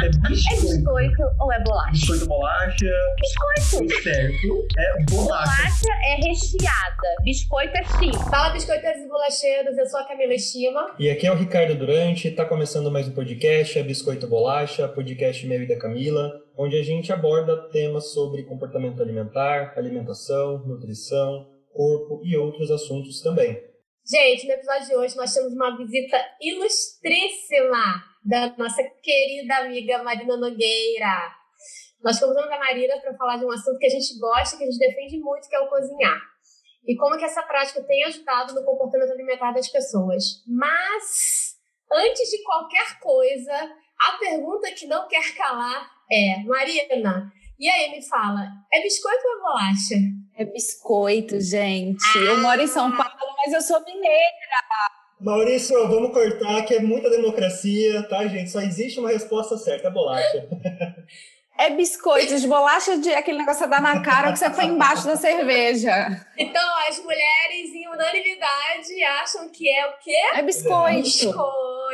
É biscoito. É biscoito ou é bolacha? Biscoito bolacha. Biscoito. Certo. É bolacha. Bolacha é recheada. Biscoito é sim. Fala, biscoiteiros e bolacheiros, eu sou a Camila Estima. E aqui é o Ricardo Durante, tá começando mais um podcast, a Biscoito Bolacha, podcast meu e da Camila, onde a gente aborda temas sobre comportamento alimentar, alimentação, nutrição, corpo e outros assuntos também. Gente, no episódio de hoje nós temos uma visita ilustríssima da nossa querida amiga Marina Nogueira. Nós convidamos a Marina para falar de um assunto que a gente gosta, que a gente defende muito, que é o cozinhar. E como que essa prática tem ajudado no comportamento alimentar das pessoas. Mas, antes de qualquer coisa, a pergunta que não quer calar é, Marina, e aí me fala, é biscoito ou é bolacha? É biscoito, gente. Eu moro em São Paulo, mas eu sou mineira. Maurício, vamos cortar que é muita democracia, tá, gente? Só existe uma resposta certa, é bolacha. É biscoito, de bolacha de aquele negócio que dá na cara que você foi embaixo da cerveja. Então, as mulheres, em unanimidade, acham que é o quê? É biscoito. Biscoito.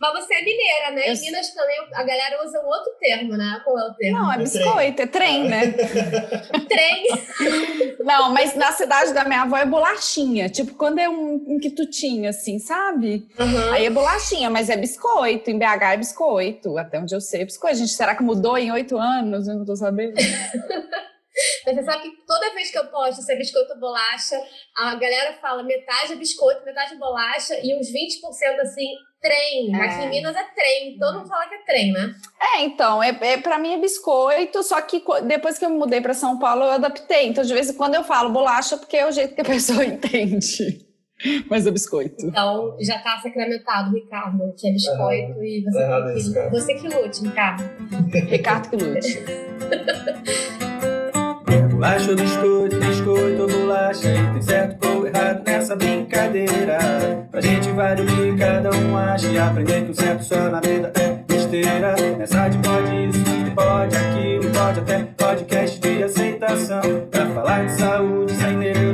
Mas você é mineira, né? Em Minas também a galera usa um outro termo, né? Qual é o termo? Não, é biscoito, é trem, né? Trem. Não, mas na cidade da minha avó é bolachinha. Tipo, quando é um, um quitutinho, assim, sabe? Aham. Aí é bolachinha, mas é biscoito. Em BH é biscoito. Até onde eu sei é biscoito. Gente, será que mudou em oito anos? Eu não tô sabendo. Mas você sabe que toda vez que eu posto se é biscoito ou bolacha, a galera fala metade é biscoito, metade é bolacha e uns 20% assim, trem. É. Aqui em Minas é trem. Todo mundo fala que é trem, né? É, então, é, é, pra mim é biscoito, só que depois que eu me mudei pra São Paulo, eu adaptei. Então, de vez em quando eu falo bolacha, porque é o jeito que a pessoa entende. Mas é biscoito. Então já tá sacramentado, Ricardo, que é biscoito e você, Tá errado tem que, isso, você que lute, Ricardo. Ricardo que lute. Bolacha biscoito, biscoito ou bolacha E tem certo ou errado nessa brincadeira. Pra gente que cada um acha. E aprender que o certo só na vida é besteira. Nessa de pode isso, pode aquilo Pode até podcast de aceitação. Pra falar de saúde sem neura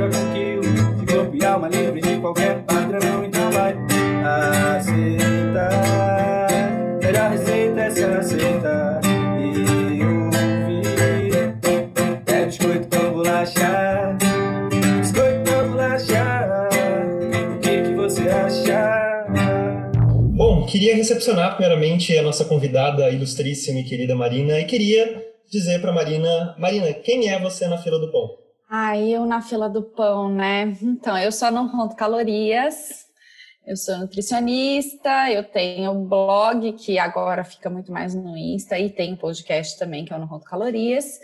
queria recepcionar primeiramente a nossa convidada ilustríssima e querida Marina e queria dizer para Marina, Marina, quem é você na fila do pão? Aí eu na fila do pão, né? Então, eu só não conto calorias. Eu sou nutricionista, eu tenho blog que agora fica muito mais no Insta e tem podcast também que eu não conto calorias.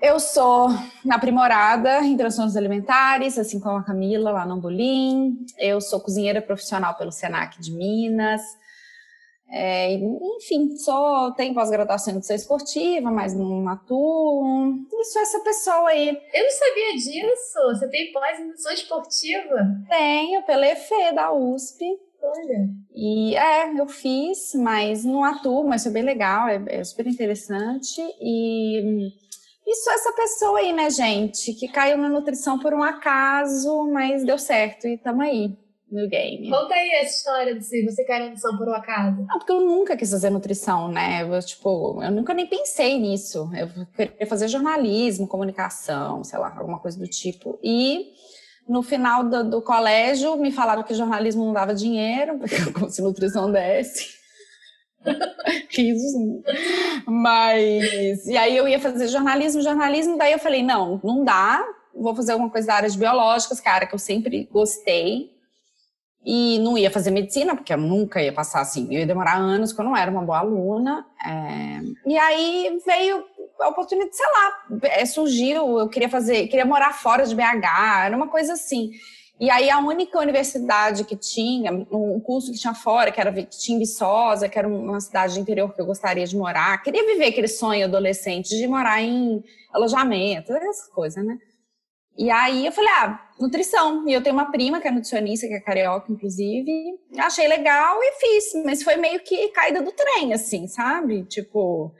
Eu sou aprimorada em transtornos alimentares, assim como a Camila lá no Ambolim. Eu sou cozinheira profissional pelo Senac de Minas. É, enfim, sou, tenho pós-graduação em nutrição esportiva, mas não atuo. E sou essa pessoa aí. Eu não sabia disso. Você tem pós-indução esportiva? Tenho pela EFE da USP. Olha. E é, eu fiz, mas não atuo, mas foi bem legal, é, é super interessante. E, e sou essa pessoa aí, né, gente, que caiu na nutrição por um acaso, mas deu certo e tamo aí no game. Conta aí essa história de se você caiu na missão por um acaso. Não, porque eu nunca quis fazer nutrição, né? Eu, tipo, eu nunca nem pensei nisso. Eu queria fazer jornalismo, comunicação, sei lá, alguma coisa do tipo. E no final do, do colégio me falaram que jornalismo não dava dinheiro, porque como se nutrição desse. Risos. Mas. E aí eu ia fazer jornalismo, jornalismo, daí eu falei: não, não dá, vou fazer alguma coisa da área de biológicas, que é que eu sempre gostei. E não ia fazer medicina, porque eu nunca ia passar assim, eu ia demorar anos, porque eu não era uma boa aluna. É, E aí veio a oportunidade, sei lá, é, surgiu, eu queria fazer, queria morar fora de BH, era uma coisa assim. E aí a única universidade que tinha, um curso que tinha fora, que era que tinha Viçosa, que era uma cidade de interior que eu gostaria de morar, queria viver aquele sonho adolescente de morar em alojamento, essas coisas, né? E aí eu falei, ah, nutrição. E eu tenho uma prima que é nutricionista, que é carioca, inclusive. Achei legal e fiz. Mas foi meio que caída do trem, assim, sabe? Tipo.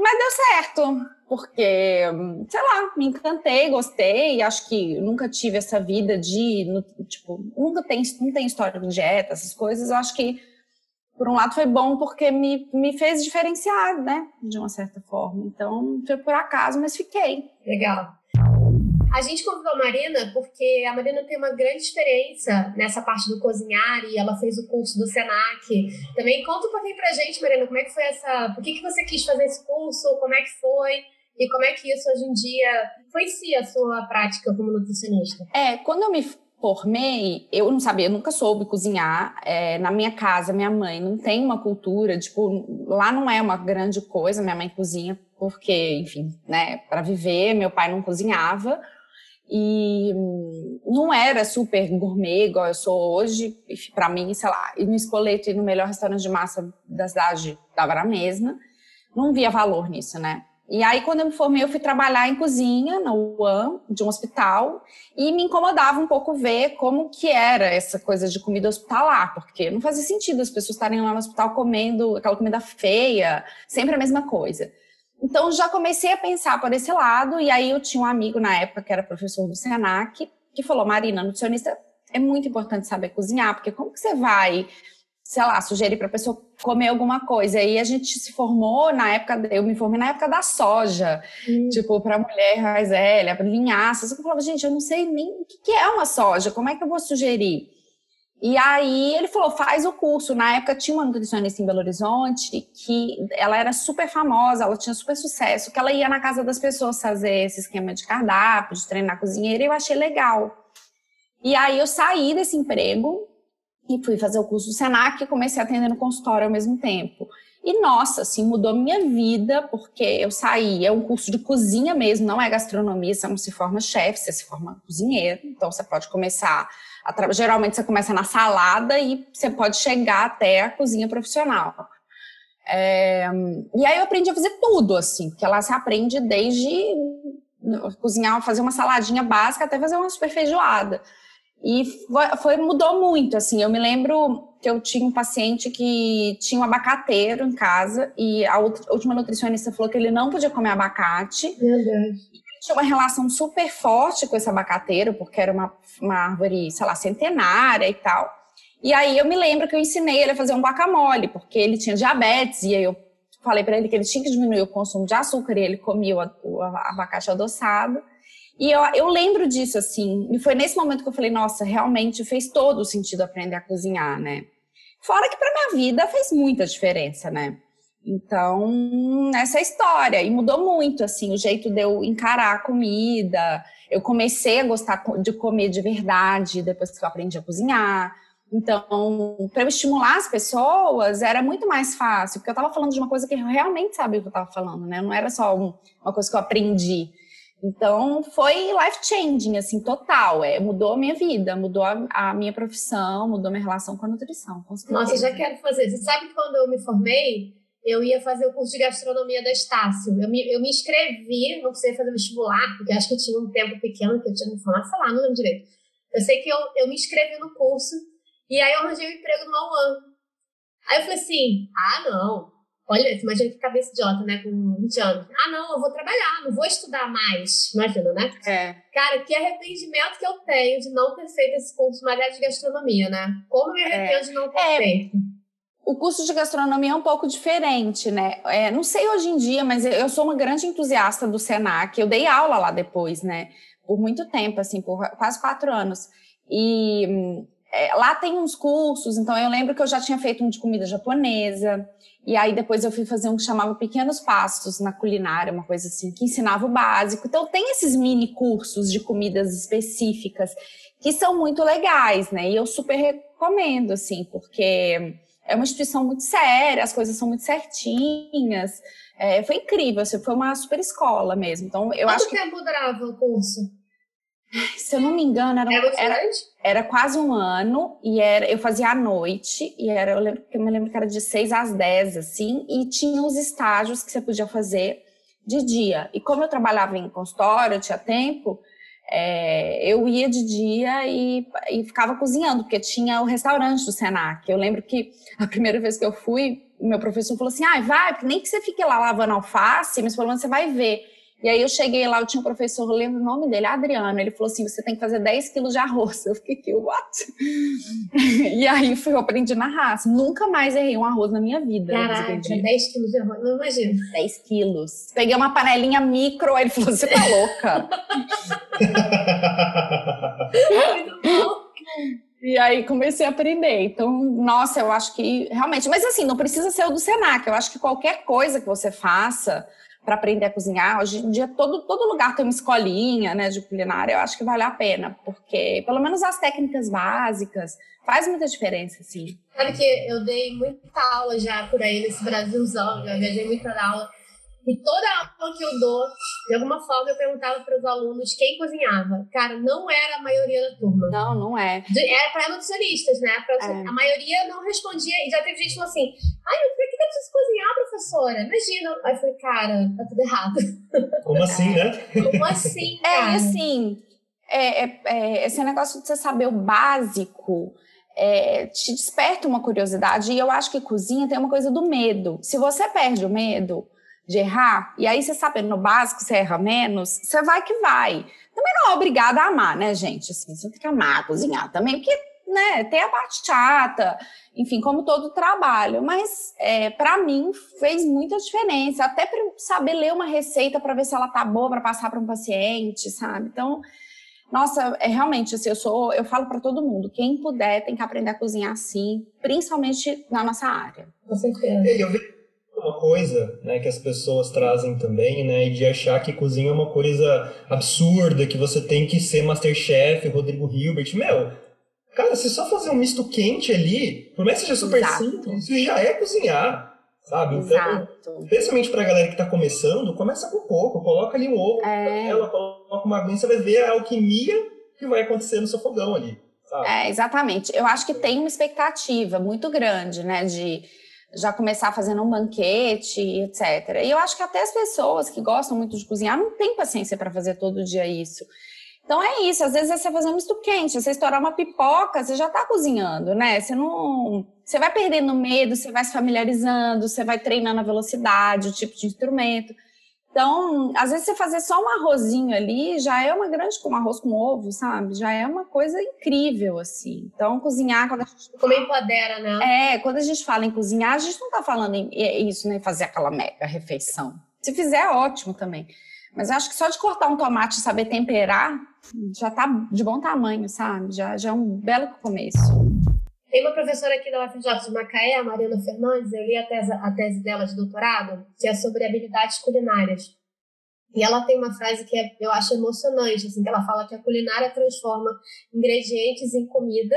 Mas deu certo. Porque, sei lá, me encantei, gostei. Acho que nunca tive essa vida de. Tipo, nunca tem, não tem história de dieta, essas coisas. Acho que por um lado foi bom porque me, me fez diferenciar, né? De uma certa forma. Então, foi por acaso, mas fiquei. Legal. A gente convidou a Marina porque a Marina tem uma grande experiência nessa parte do cozinhar e ela fez o curso do Senac. Também conta um pouquinho pra gente, Marina, como é que foi essa. Por que, que você quis fazer esse curso? Como é que foi? E como é que isso hoje em dia influencia a sua prática como nutricionista? É, quando eu me formei, eu não sabia, eu nunca soube cozinhar. É, na minha casa, minha mãe não tem uma cultura, tipo, lá não é uma grande coisa, minha mãe cozinha porque, enfim, né, para viver, meu pai não cozinhava. E não era super gourmet igual eu sou hoje. Para mim, sei lá, ir no espoleto e no melhor restaurante de massa da cidade dava na mesma. Não via valor nisso, né? E aí, quando eu me formei, eu fui trabalhar em cozinha na UAM, de um hospital, e me incomodava um pouco ver como que era essa coisa de comida hospitalar, porque não fazia sentido as pessoas estarem lá no hospital comendo aquela comida feia, sempre a mesma coisa. Então, já comecei a pensar por esse lado, e aí eu tinha um amigo na época que era professor do SENAC, que falou, Marina, nutricionista é muito importante saber cozinhar, porque como que você vai sei lá, sugerir para a pessoa comer alguma coisa. E a gente se formou na época, eu me formei na época da soja, hum. tipo, para mulher mais velha, para linhaça. Eu falava, gente, eu não sei nem o que é uma soja, como é que eu vou sugerir? E aí ele falou, faz o curso. Na época tinha uma nutricionista em Belo Horizonte que ela era super famosa, ela tinha super sucesso, que ela ia na casa das pessoas fazer esse esquema de cardápio, de treinar cozinheira, e eu achei legal. E aí eu saí desse emprego e fui fazer o curso do Senac e comecei a atender no consultório ao mesmo tempo. E nossa, assim, mudou minha vida, porque eu saí, é um curso de cozinha mesmo, não é gastronomia, você não se forma chefe, você se forma cozinheiro. Então você pode começar, a, geralmente você começa na salada e você pode chegar até a cozinha profissional. É, e aí eu aprendi a fazer tudo, assim, porque lá você aprende desde cozinhar, fazer uma saladinha básica até fazer uma super feijoada. E foi, mudou muito, assim. Eu me lembro que eu tinha um paciente que tinha um abacateiro em casa e a, última nutricionista falou que ele não podia comer abacate. Deus. Tinha uma relação super forte com esse abacateiro, porque era uma, uma árvore, sei lá, centenária e tal. E aí eu me lembro que eu ensinei ele a fazer um guacamole, porque ele tinha diabetes, e aí eu falei para ele que ele tinha que diminuir o consumo de açúcar, e ele comia o abacate adoçado. E eu, eu lembro disso, assim, e foi nesse momento que eu falei, nossa, realmente fez todo o sentido aprender a cozinhar, né? Fora que para minha vida fez muita diferença, né? Então, essa é a história. E mudou muito, assim, o jeito de eu encarar a comida. Eu comecei a gostar de comer de verdade depois que eu aprendi a cozinhar. Então, para eu estimular as pessoas, era muito mais fácil, porque eu estava falando de uma coisa que eu realmente sabia o que eu estava falando, né? Não era só um, uma coisa que eu aprendi. Então foi life changing, assim, total. É, mudou a minha vida, mudou a, a minha profissão, mudou a minha relação com a nutrição. Com Nossa, já quero fazer. Você sabe que quando eu me formei, eu ia fazer o curso de gastronomia da Estácio. Eu me, eu me inscrevi, não precisei fazer vestibular, porque acho que eu tinha um tempo pequeno que eu tinha me formado, sei lá, não lembro direito. Eu sei que eu, eu me inscrevi no curso e aí eu arranjei um emprego no Auan. Aí eu falei assim: ah, não, Olha, imagina que cabeça idiota, né? Com 20 anos. Ah, não, eu vou trabalhar, não vou estudar mais. Imagina, né? É. Cara, que arrependimento que eu tenho de não ter feito esse curso mais de gastronomia, né? Como me arrependo é. de não ter é. feito. O curso de gastronomia é um pouco diferente, né? É, não sei hoje em dia, mas eu sou uma grande entusiasta do Senac. Eu dei aula lá depois, né? Por muito tempo, assim, por quase quatro anos. E hum, é, lá tem uns cursos, então eu lembro que eu já tinha feito um de comida japonesa. E aí depois eu fui fazer um que chamava Pequenos Passos na culinária, uma coisa assim, que ensinava o básico. Então tem esses mini cursos de comidas específicas que são muito legais, né? E eu super recomendo, assim, porque é uma instituição muito séria, as coisas são muito certinhas. É, foi incrível, assim, foi uma super escola mesmo. Então eu Quanto acho que tempo durava o curso? Se eu não me engano, era, era, era, era, quase um ano e era, eu fazia à noite e era, eu, lembro, eu me lembro que era de 6 às 10, assim, e tinha os estágios que você podia fazer de dia. E como eu trabalhava em consultório, eu tinha tempo, é, eu ia de dia e, e ficava cozinhando, porque tinha o restaurante do Senac. Eu lembro que a primeira vez que eu fui, o meu professor falou assim: ah, vai, nem que você fique lá lavando alface, mas pelo menos você vai ver. E aí eu cheguei lá, eu tinha um professor, eu lembro o nome dele, Adriano. Ele falou assim: você tem que fazer 10 quilos de arroz. Eu fiquei aqui, what? e aí eu aprendi na raça. Nunca mais errei um arroz na minha vida. Caraca, 10 quilos de arroz, não imagino. 10 quilos. Peguei uma panelinha micro, aí ele falou: você tá louca? Muito bom. E aí comecei a aprender. Então, nossa, eu acho que realmente. Mas assim, não precisa ser o do Senac. Eu acho que qualquer coisa que você faça para aprender a cozinhar, hoje em dia todo, todo lugar tem uma escolinha né, de culinária, eu acho que vale a pena, porque pelo menos as técnicas básicas faz muita diferença, sim. Sabe que eu dei muita aula já por aí nesse Brasilzão, já viajei muita aula. E toda aula que eu dou, de alguma forma eu perguntava para os alunos quem cozinhava. Cara, não era a maioria da turma. Não, não é. Era para nutricionistas, né? Pra, é. A maioria não respondia. E já teve gente que falou assim: ai, por que eu preciso cozinhar, professora? Imagina. Aí eu falei, cara, tá tudo errado. Como assim, né? Como assim? Cara? É, e assim, é, é, é, esse negócio de você saber o básico. É, te desperta uma curiosidade e eu acho que cozinha tem uma coisa do medo. Se você perde o medo, de errar, e aí você sabe no básico, você erra menos, você vai que vai. Também não é obrigada a amar, né, gente? Assim, você tem que amar cozinhar também, porque né, tem a parte chata, enfim, como todo trabalho. Mas é, para mim fez muita diferença, até para saber ler uma receita para ver se ela tá boa para passar para um paciente, sabe? Então, nossa, é realmente assim, eu sou, eu falo para todo mundo, quem puder tem que aprender a cozinhar assim, principalmente na nossa área. Com certeza. Eu vejo uma coisa né, que as pessoas trazem também, né, de achar que cozinha é uma coisa absurda, que você tem que ser Masterchef, Rodrigo Hilbert. Meu, cara, se só fazer um misto quente ali, por mais que seja super Exato. simples, isso já é cozinhar, sabe? Então, Exato. especialmente pra galera que tá começando, começa com pouco, coloca ali um ovo, É. ela coloca uma aguinha, você vai ver a alquimia que vai acontecer no seu fogão ali, sabe? É, exatamente. Eu acho que tem uma expectativa muito grande, né, de já começar fazendo um banquete, etc. E eu acho que até as pessoas que gostam muito de cozinhar não têm paciência para fazer todo dia isso. Então é isso, às vezes é você fazer um misto quente, você estourar uma pipoca, você já está cozinhando, né? Você não. Você vai perdendo medo, você vai se familiarizando, você vai treinando a velocidade, o tipo de instrumento. Então, às vezes você fazer só um arrozinho ali já é uma grande, um arroz com ovo, sabe? Já é uma coisa incrível, assim. Então, cozinhar, quando a gente Como empodera, né? é, quando a gente fala em cozinhar, a gente não está falando em é isso, né? Fazer aquela mega refeição. Se fizer, ótimo também. Mas acho que só de cortar um tomate e saber temperar, já tá de bom tamanho, sabe? Já, já é um belo começo. Tem uma professora aqui da UFJ de Macaé, a Mariana Fernandes, eu li a tese, a tese dela de doutorado, que é sobre habilidades culinárias. E ela tem uma frase que é- eu acho emocionante, assim, que ela fala que a culinária transforma ingredientes em comida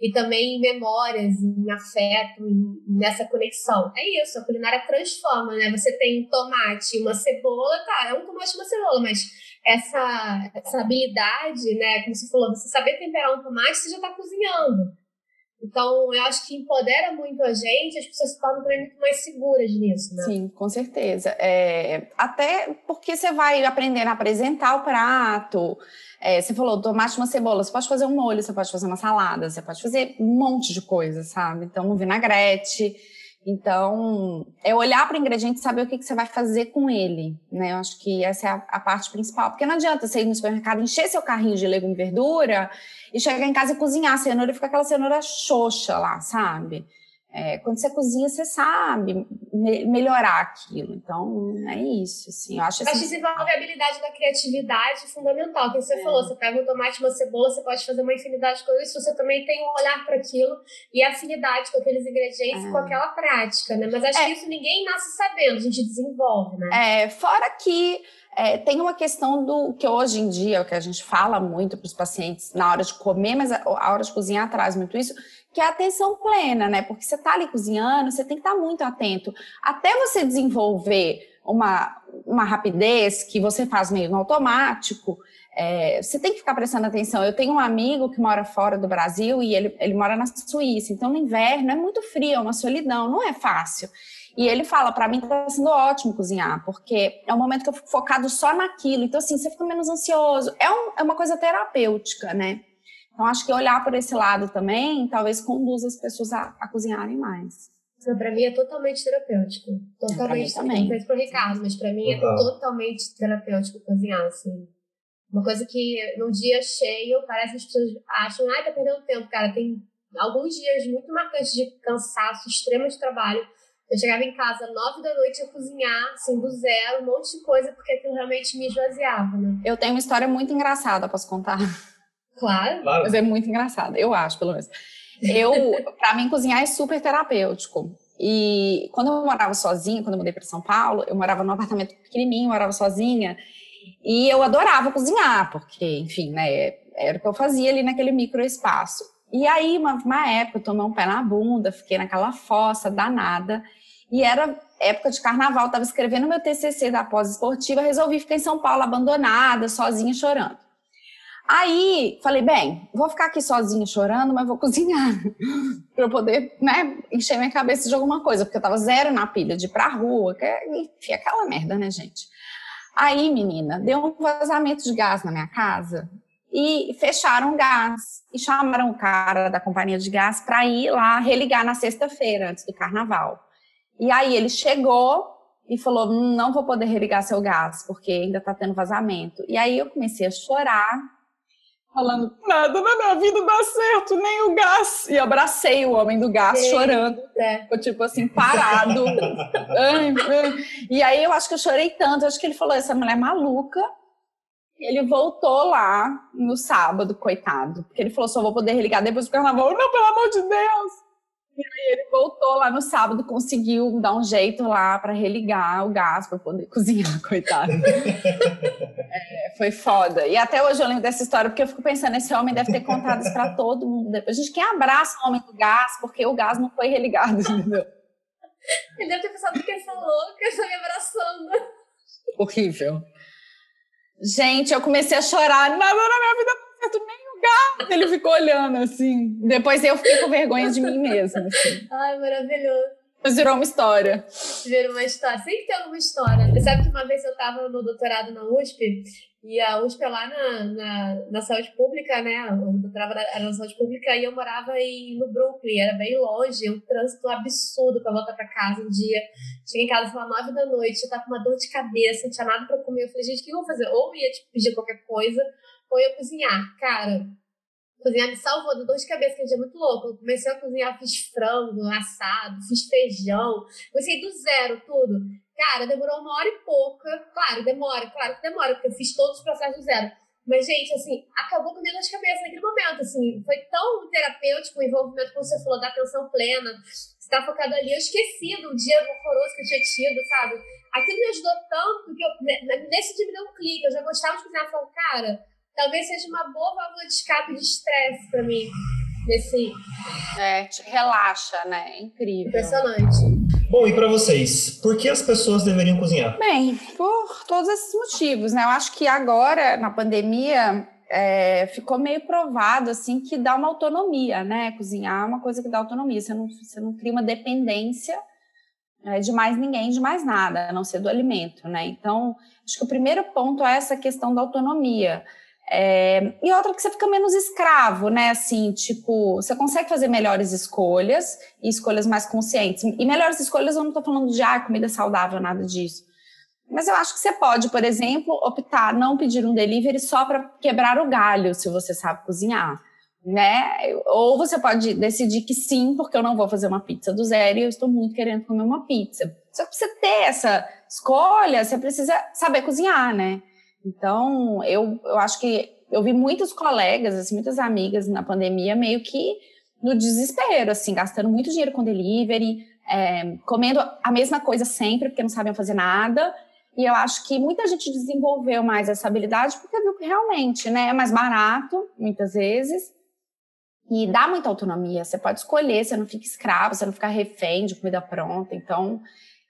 e também em memórias, em afeto, em- nessa conexão. É isso, a culinária transforma, né? Você tem um tomate, uma cebola, tá, é um tomate e uma cebola, mas essa, essa habilidade, né, como você falou, você saber temperar um tomate, você já está cozinhando. Então, eu acho que empodera muito a gente, as pessoas se tornam também muito mais seguras nisso, né? Sim, com certeza. É, até porque você vai aprendendo a apresentar o prato. É, você falou tomate uma cebola, você pode fazer um molho, você pode fazer uma salada, você pode fazer um monte de coisa, sabe? Então, um vinagrete. Então, é olhar para o ingrediente e saber o que, que você vai fazer com ele, né? Eu acho que essa é a, a parte principal. Porque não adianta você ir no supermercado, encher seu carrinho de legume e verdura e chegar em casa e cozinhar a cenoura e ficar aquela cenoura xoxa lá, sabe? É, quando você cozinha, você sabe me- melhorar aquilo. Então, é isso, assim. Eu acho assim, desenvolve a habilidade da criatividade fundamental. Que você É. falou, você pega um tomate, uma cebola, você pode fazer uma infinidade de coisas. Você também tem um olhar para aquilo e afinidade com aqueles ingredientes, É. com aquela prática, né? Mas acho É. que isso ninguém nasce sabendo, a gente desenvolve, né? É, fora que é, tem uma questão do que hoje em dia, o que a gente fala muito para os pacientes na hora de comer, mas a, a hora de cozinhar traz muito isso, que é a atenção plena, né? Porque você está ali cozinhando, você tem que estar muito atento. Até você desenvolver uma, uma rapidez que você faz meio no automático, é, você tem que ficar prestando atenção. Eu tenho um amigo que mora fora do Brasil e ele, ele mora na Suíça, então no inverno é muito frio, é uma solidão, não é fácil. E ele fala, para mim tá sendo ótimo cozinhar, porque é um momento que eu fico focado só naquilo. Então, assim, você fica menos ansioso. É, um- é uma coisa terapêutica, né? Então, acho que olhar por esse lado também talvez conduza as pessoas a, a cozinharem mais. Não, pra mim é totalmente terapêutico. Totalmente. mim também. Não sei se pro Ricardo, mas pra mim é Total. totalmente terapêutico cozinhar, assim. Uma coisa que num dia cheio, parece que as pessoas acham, ai, tá perdendo tempo, cara. Tem alguns dias muito marcantes de cansaço, extremo de trabalho. Eu chegava em casa nove da noite a cozinhar, assim, do zero, um monte de coisa, porque aquilo realmente me esvaziava, né? Eu tenho uma história muito engraçada, posso contar? Claro. Claro. Mas é muito engraçada, eu acho, pelo menos. Eu, pra mim, cozinhar é super terapêutico. E quando eu morava sozinha, quando eu mudei para São Paulo, eu morava num apartamento pequenininho, morava sozinha. E eu adorava cozinhar, porque, enfim, né, era o que eu fazia ali naquele micro espaço. E aí, uma, uma época, eu tomei um pé na bunda, fiquei naquela fossa danada. E era época de carnaval, estava escrevendo meu TCC da pós-esportiva, resolvi ficar em São Paulo abandonada, sozinha, chorando. Aí, falei, bem, vou ficar aqui sozinha chorando, mas vou cozinhar. pra eu poder, né, encher minha cabeça de alguma coisa, porque eu tava zero na pilha de ir pra rua, que é, enfim, aquela merda, né, gente? Aí, menina, deu um vazamento de gás na minha casa e fecharam o gás e chamaram o cara da companhia de gás para ir lá religar na sexta-feira, antes do carnaval. E aí ele chegou e falou: "Hum, não vou poder religar seu gás, porque ainda tá tendo vazamento. E aí eu comecei a chorar, falando: nada na minha vida dá certo, nem o gás. E abracei o homem do gás Sim. chorando. É. Ficou tipo assim, parado. Ai, ai. e aí eu acho que eu chorei tanto, eu acho que ele falou: essa mulher é maluca. Ele voltou lá no sábado, coitado. Porque ele falou: só vou poder religar depois do carnaval. Não, pelo amor de Deus! E ele voltou lá no sábado, conseguiu dar um jeito lá para religar o gás para poder cozinhar, coitado. É, foi foda. E até hoje eu lembro dessa história, porque eu fico pensando, esse homem deve ter contado isso para todo mundo depois. Gente, quem abraça o homem do gás, porque o gás não foi religado, entendeu? Ele deve ter pensado que essa louca está me abraçando. Horrível. Gente, eu comecei a chorar. Nada na minha vida tá certo, nem Ele ficou olhando assim. Depois eu fiquei com vergonha de mim mesma. Assim. Ai, maravilhoso. Mas virou uma história. Ver uma história. Sempre tem alguma história. Você sabe que uma vez eu estava no doutorado na USP, e a USP é lá na, na, na saúde pública, né? O doutorado era na saúde pública e eu morava em, no Brooklyn, era bem longe, um trânsito absurdo para voltar para casa um dia. Cheguei em casa, lá, nove da noite, eu tava com uma dor de cabeça, não tinha nada para comer. Eu falei, gente, o que eu vou fazer? Ou eu ia tipo, pedir qualquer coisa, ou eu cozinhar. Cara, cozinhar me salvou da dor de cabeça, que é um dia muito louco. Eu comecei a cozinhar, fiz frango assado, fiz feijão, comecei do zero tudo. Cara, demorou uma hora e pouca. Claro, demora, claro que demora, porque eu fiz todos os processos do zero. Mas, gente, assim, acabou com a minha dor de cabeça naquele momento, assim. Foi tão terapêutico o envolvimento, como você falou, da atenção plena. Você tá focado ali. Eu esqueci do dia horroroso que eu tinha tido, sabe? Aquilo me ajudou tanto que eu, ne- nesse dia me deu um clique. Eu já gostava de cozinhar. Eu falei, cara, talvez seja uma boa válvula de escape de estresse pra mim. Nesse É, te relaxa, né? É incrível. impressionante. Bom, e para vocês, por que as pessoas deveriam cozinhar? Bem, por todos esses motivos, né? Eu acho que agora, na pandemia, é, ficou meio provado, assim, que dá uma autonomia, né? Cozinhar é uma coisa que dá autonomia. Você não, você não cria uma dependência é, de mais ninguém, de mais nada, a não ser do alimento, né? Então, acho que o primeiro ponto é essa questão da autonomia. É, e outra que você fica menos escravo, né? Assim, tipo, você consegue fazer melhores escolhas e escolhas mais conscientes. E melhores escolhas eu não estou falando de ah, comida saudável, nada disso. Mas eu acho que você pode, por exemplo, optar não pedir um delivery só para quebrar o galho, se você sabe cozinhar, né? Ou você pode decidir que sim, porque eu não vou fazer uma pizza do zero e eu estou muito querendo comer uma pizza. Só que pra você ter essa escolha, você precisa saber cozinhar, né? Então, eu, eu acho que eu vi muitos colegas, assim, muitas amigas na pandemia meio que no desespero, assim, gastando muito dinheiro com delivery, é, comendo a mesma coisa sempre, porque não sabiam fazer nada. E eu acho que muita gente desenvolveu mais essa habilidade porque viu que realmente né, é mais barato, muitas vezes, e dá muita autonomia. Você pode escolher, você não fica escravo, você não fica refém de comida pronta. Então,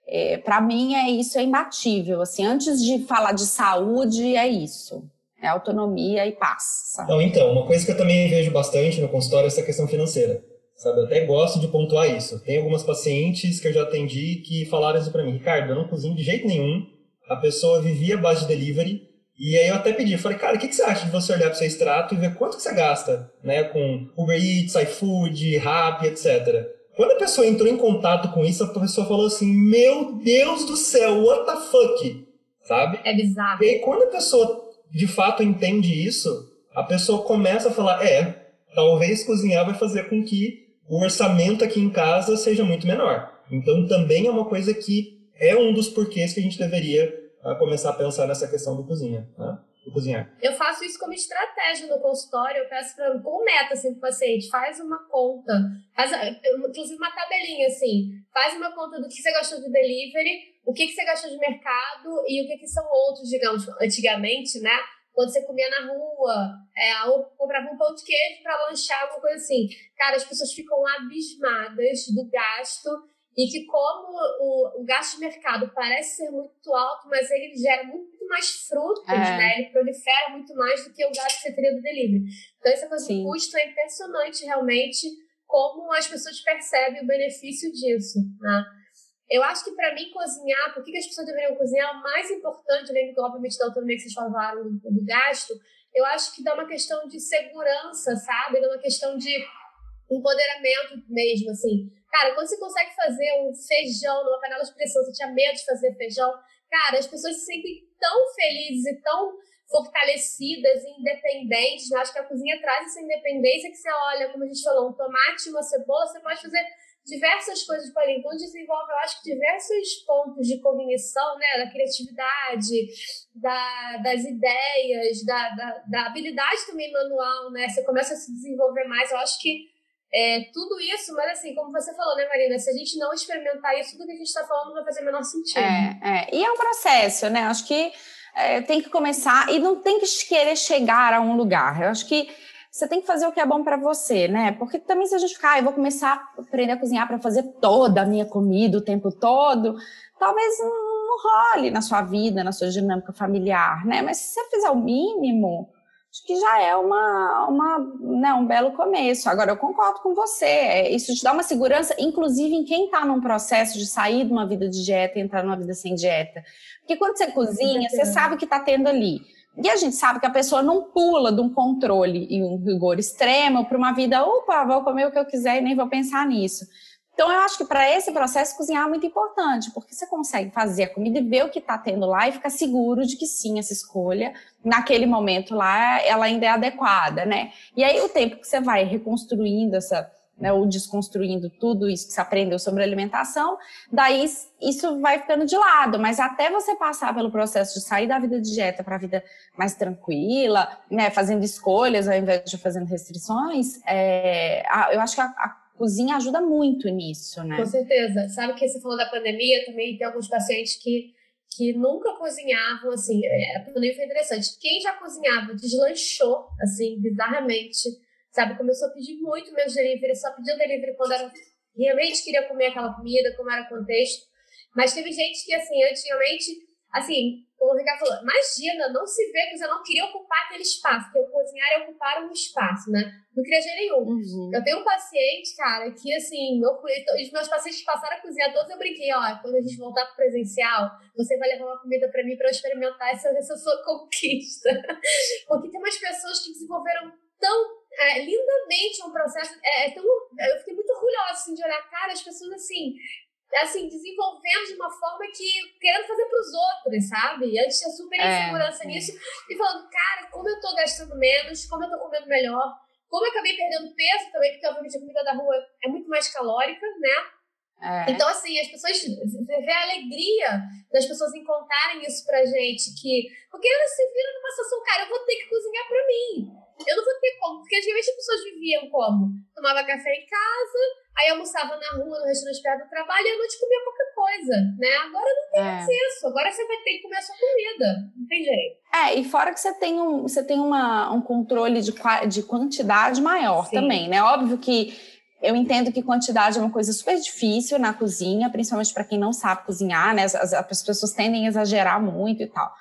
é, para mim, é isso, é imbatível. Assim, antes de falar de saúde, é isso. É autonomia e paz. sabe? Não, então, uma coisa que eu também vejo bastante no consultório é essa questão financeira. Sabe, eu até gosto de pontuar isso. Tem algumas pacientes que eu já atendi que falaram isso pra mim, Ricardo, eu não cozinho de jeito nenhum. A pessoa vivia base de delivery. E aí eu até pedi, eu falei, cara, o que, que você acha de você olhar pro seu extrato e ver quanto que você gasta, né, com Uber Eats, iFood, Rappi, etc. Quando a pessoa entrou em contato com isso, a pessoa falou assim: Meu Deus do céu, what the fuck? Sabe? É bizarro. E aí, quando a pessoa de fato entende isso, a pessoa começa a falar: É, talvez cozinhar vai fazer com que o orçamento aqui em casa seja muito menor. Então, também é uma coisa que é um dos porquês que a gente deveria uh, começar a pensar nessa questão do cozinha, né? Cozinhar. Eu faço isso como estratégia no consultório, eu peço pra, como meta assim, pro paciente, faz uma conta, faz, inclusive uma tabelinha assim, faz uma conta do que você gastou de delivery, o que, que você gastou de mercado e o que, que são outros, digamos, antigamente, né? Quando você comia na rua, é, ou comprava um pão de queijo para lanchar, alguma coisa assim. Cara, as pessoas ficam abismadas do gasto e que como o, o gasto de mercado parece ser muito alto, mas ele gera muito mais frutos, É. né? Ele prolifera muito mais do que o gasto que você teria do delivery. Então, essa coisa Sim. do custo é impressionante, realmente, como as pessoas percebem o benefício disso, né? Eu acho que, para mim, cozinhar, por que que as pessoas deveriam cozinhar? O mais importante, além, do, obviamente, da autonomia que vocês falaram do, do gasto, eu acho que dá uma questão de segurança, sabe? Dá uma questão de empoderamento mesmo, assim. Cara, quando você consegue fazer um feijão numa panela de pressão, você tinha medo de fazer feijão, cara, as pessoas se sentem tão felizes e tão fortalecidas e independentes. né? Acho que a cozinha traz essa independência que você olha, como a gente falou, um tomate, uma cebola, você pode fazer diversas coisas para ali. Então desenvolve, eu acho que diversos pontos de cognição, né, da criatividade, da, das ideias, da, da, da habilidade também manual, né? Você começa a se desenvolver mais. Eu acho que é, tudo isso, mas assim, como você falou, né, Marina? Se a gente não experimentar isso, tudo que a gente está falando vai fazer o menor sentido. É, é. E é um processo, né? Acho que é, tem que começar e não tem que querer chegar a um lugar. Eu acho que você tem que fazer o que é bom para você, né? Porque também se a gente ficar, ah, eu vou começar a aprender a cozinhar para fazer toda a minha comida o tempo todo, talvez não role na sua vida, na sua dinâmica familiar, né? Mas se você fizer o mínimo, acho que já é uma, uma, né, um belo começo. Agora, eu concordo com você, é, isso te dá uma segurança, inclusive em quem está num processo de sair de uma vida de dieta e entrar numa vida sem dieta. Porque quando você cozinha, você sabe o que está tendo ali. E a gente sabe que a pessoa não pula de um controle e um rigor extremo para uma vida, opa, vou comer o que eu quiser e nem vou pensar nisso. Então, eu acho que para esse processo, cozinhar é muito importante, porque você consegue fazer a comida e ver o que está tendo lá e ficar seguro de que sim, essa escolha, naquele momento lá, ela ainda é adequada, né? E aí, o tempo que você vai reconstruindo essa, né, ou desconstruindo tudo isso que você aprendeu sobre alimentação, daí isso vai ficando de lado, mas até você passar pelo processo de sair da vida de dieta para a vida mais tranquila, né, fazendo escolhas ao invés de fazendo restrições, é, eu acho que a, a cozinha ajuda muito nisso, né? Com certeza. Sabe que você falou da pandemia, também tem alguns pacientes que, que nunca cozinhavam, assim, é, a pandemia foi interessante. Quem já cozinhava deslanchou, assim, bizarramente, sabe? Começou a pedir muito meus delivery, só pedia delivery quando era, realmente queria comer aquela comida, como era o contexto. Mas teve gente que, assim, antigamente, assim, como o Ricardo falou, imagina, não se vê, porque eu não queria ocupar aquele espaço, porque o cozinhar é ocupar um espaço, né? Não queria jeito nenhum. Uhum. Eu tenho um paciente, cara, que assim, eu, os meus pacientes passaram a cozinhar todos, eu brinquei, ó, quando a gente voltar pro presencial, você vai levar uma comida pra mim pra eu experimentar essa, essa sua conquista. Porque tem umas pessoas que desenvolveram tão é, lindamente um processo, é, é tão, eu fiquei muito orgulhosa assim, de olhar, cara, as pessoas assim, assim, desenvolvendo de uma forma que querendo fazer pros outros, sabe? E antes tinha super É, insegurança é. nisso, e falando, cara, como eu tô gastando menos, como eu tô comendo melhor, como eu acabei perdendo peso também, porque obviamente a comida da rua é muito mais calórica, né? É. Então, assim, as pessoas. Vê a alegria das pessoas em contarem isso pra gente, que. Porque elas se viram numa situação, cara, eu vou ter que cozinhar pra mim. Eu não vou ter como. Porque antigamente as pessoas viviam como? Tomava café em casa, aí almoçava na rua, no restaurante perto do trabalho, e à noite comia qualquer coisa, né? Agora não tem É. mais isso. Agora você vai ter que comer a sua comida. Não tem jeito. É, e fora que você tem um, você tem uma, um controle de, de quantidade maior Sim. também, né? Óbvio que eu entendo que quantidade é uma coisa super difícil na cozinha, principalmente para quem não sabe cozinhar, né? As, as- as pessoas tendem a exagerar muito e tal.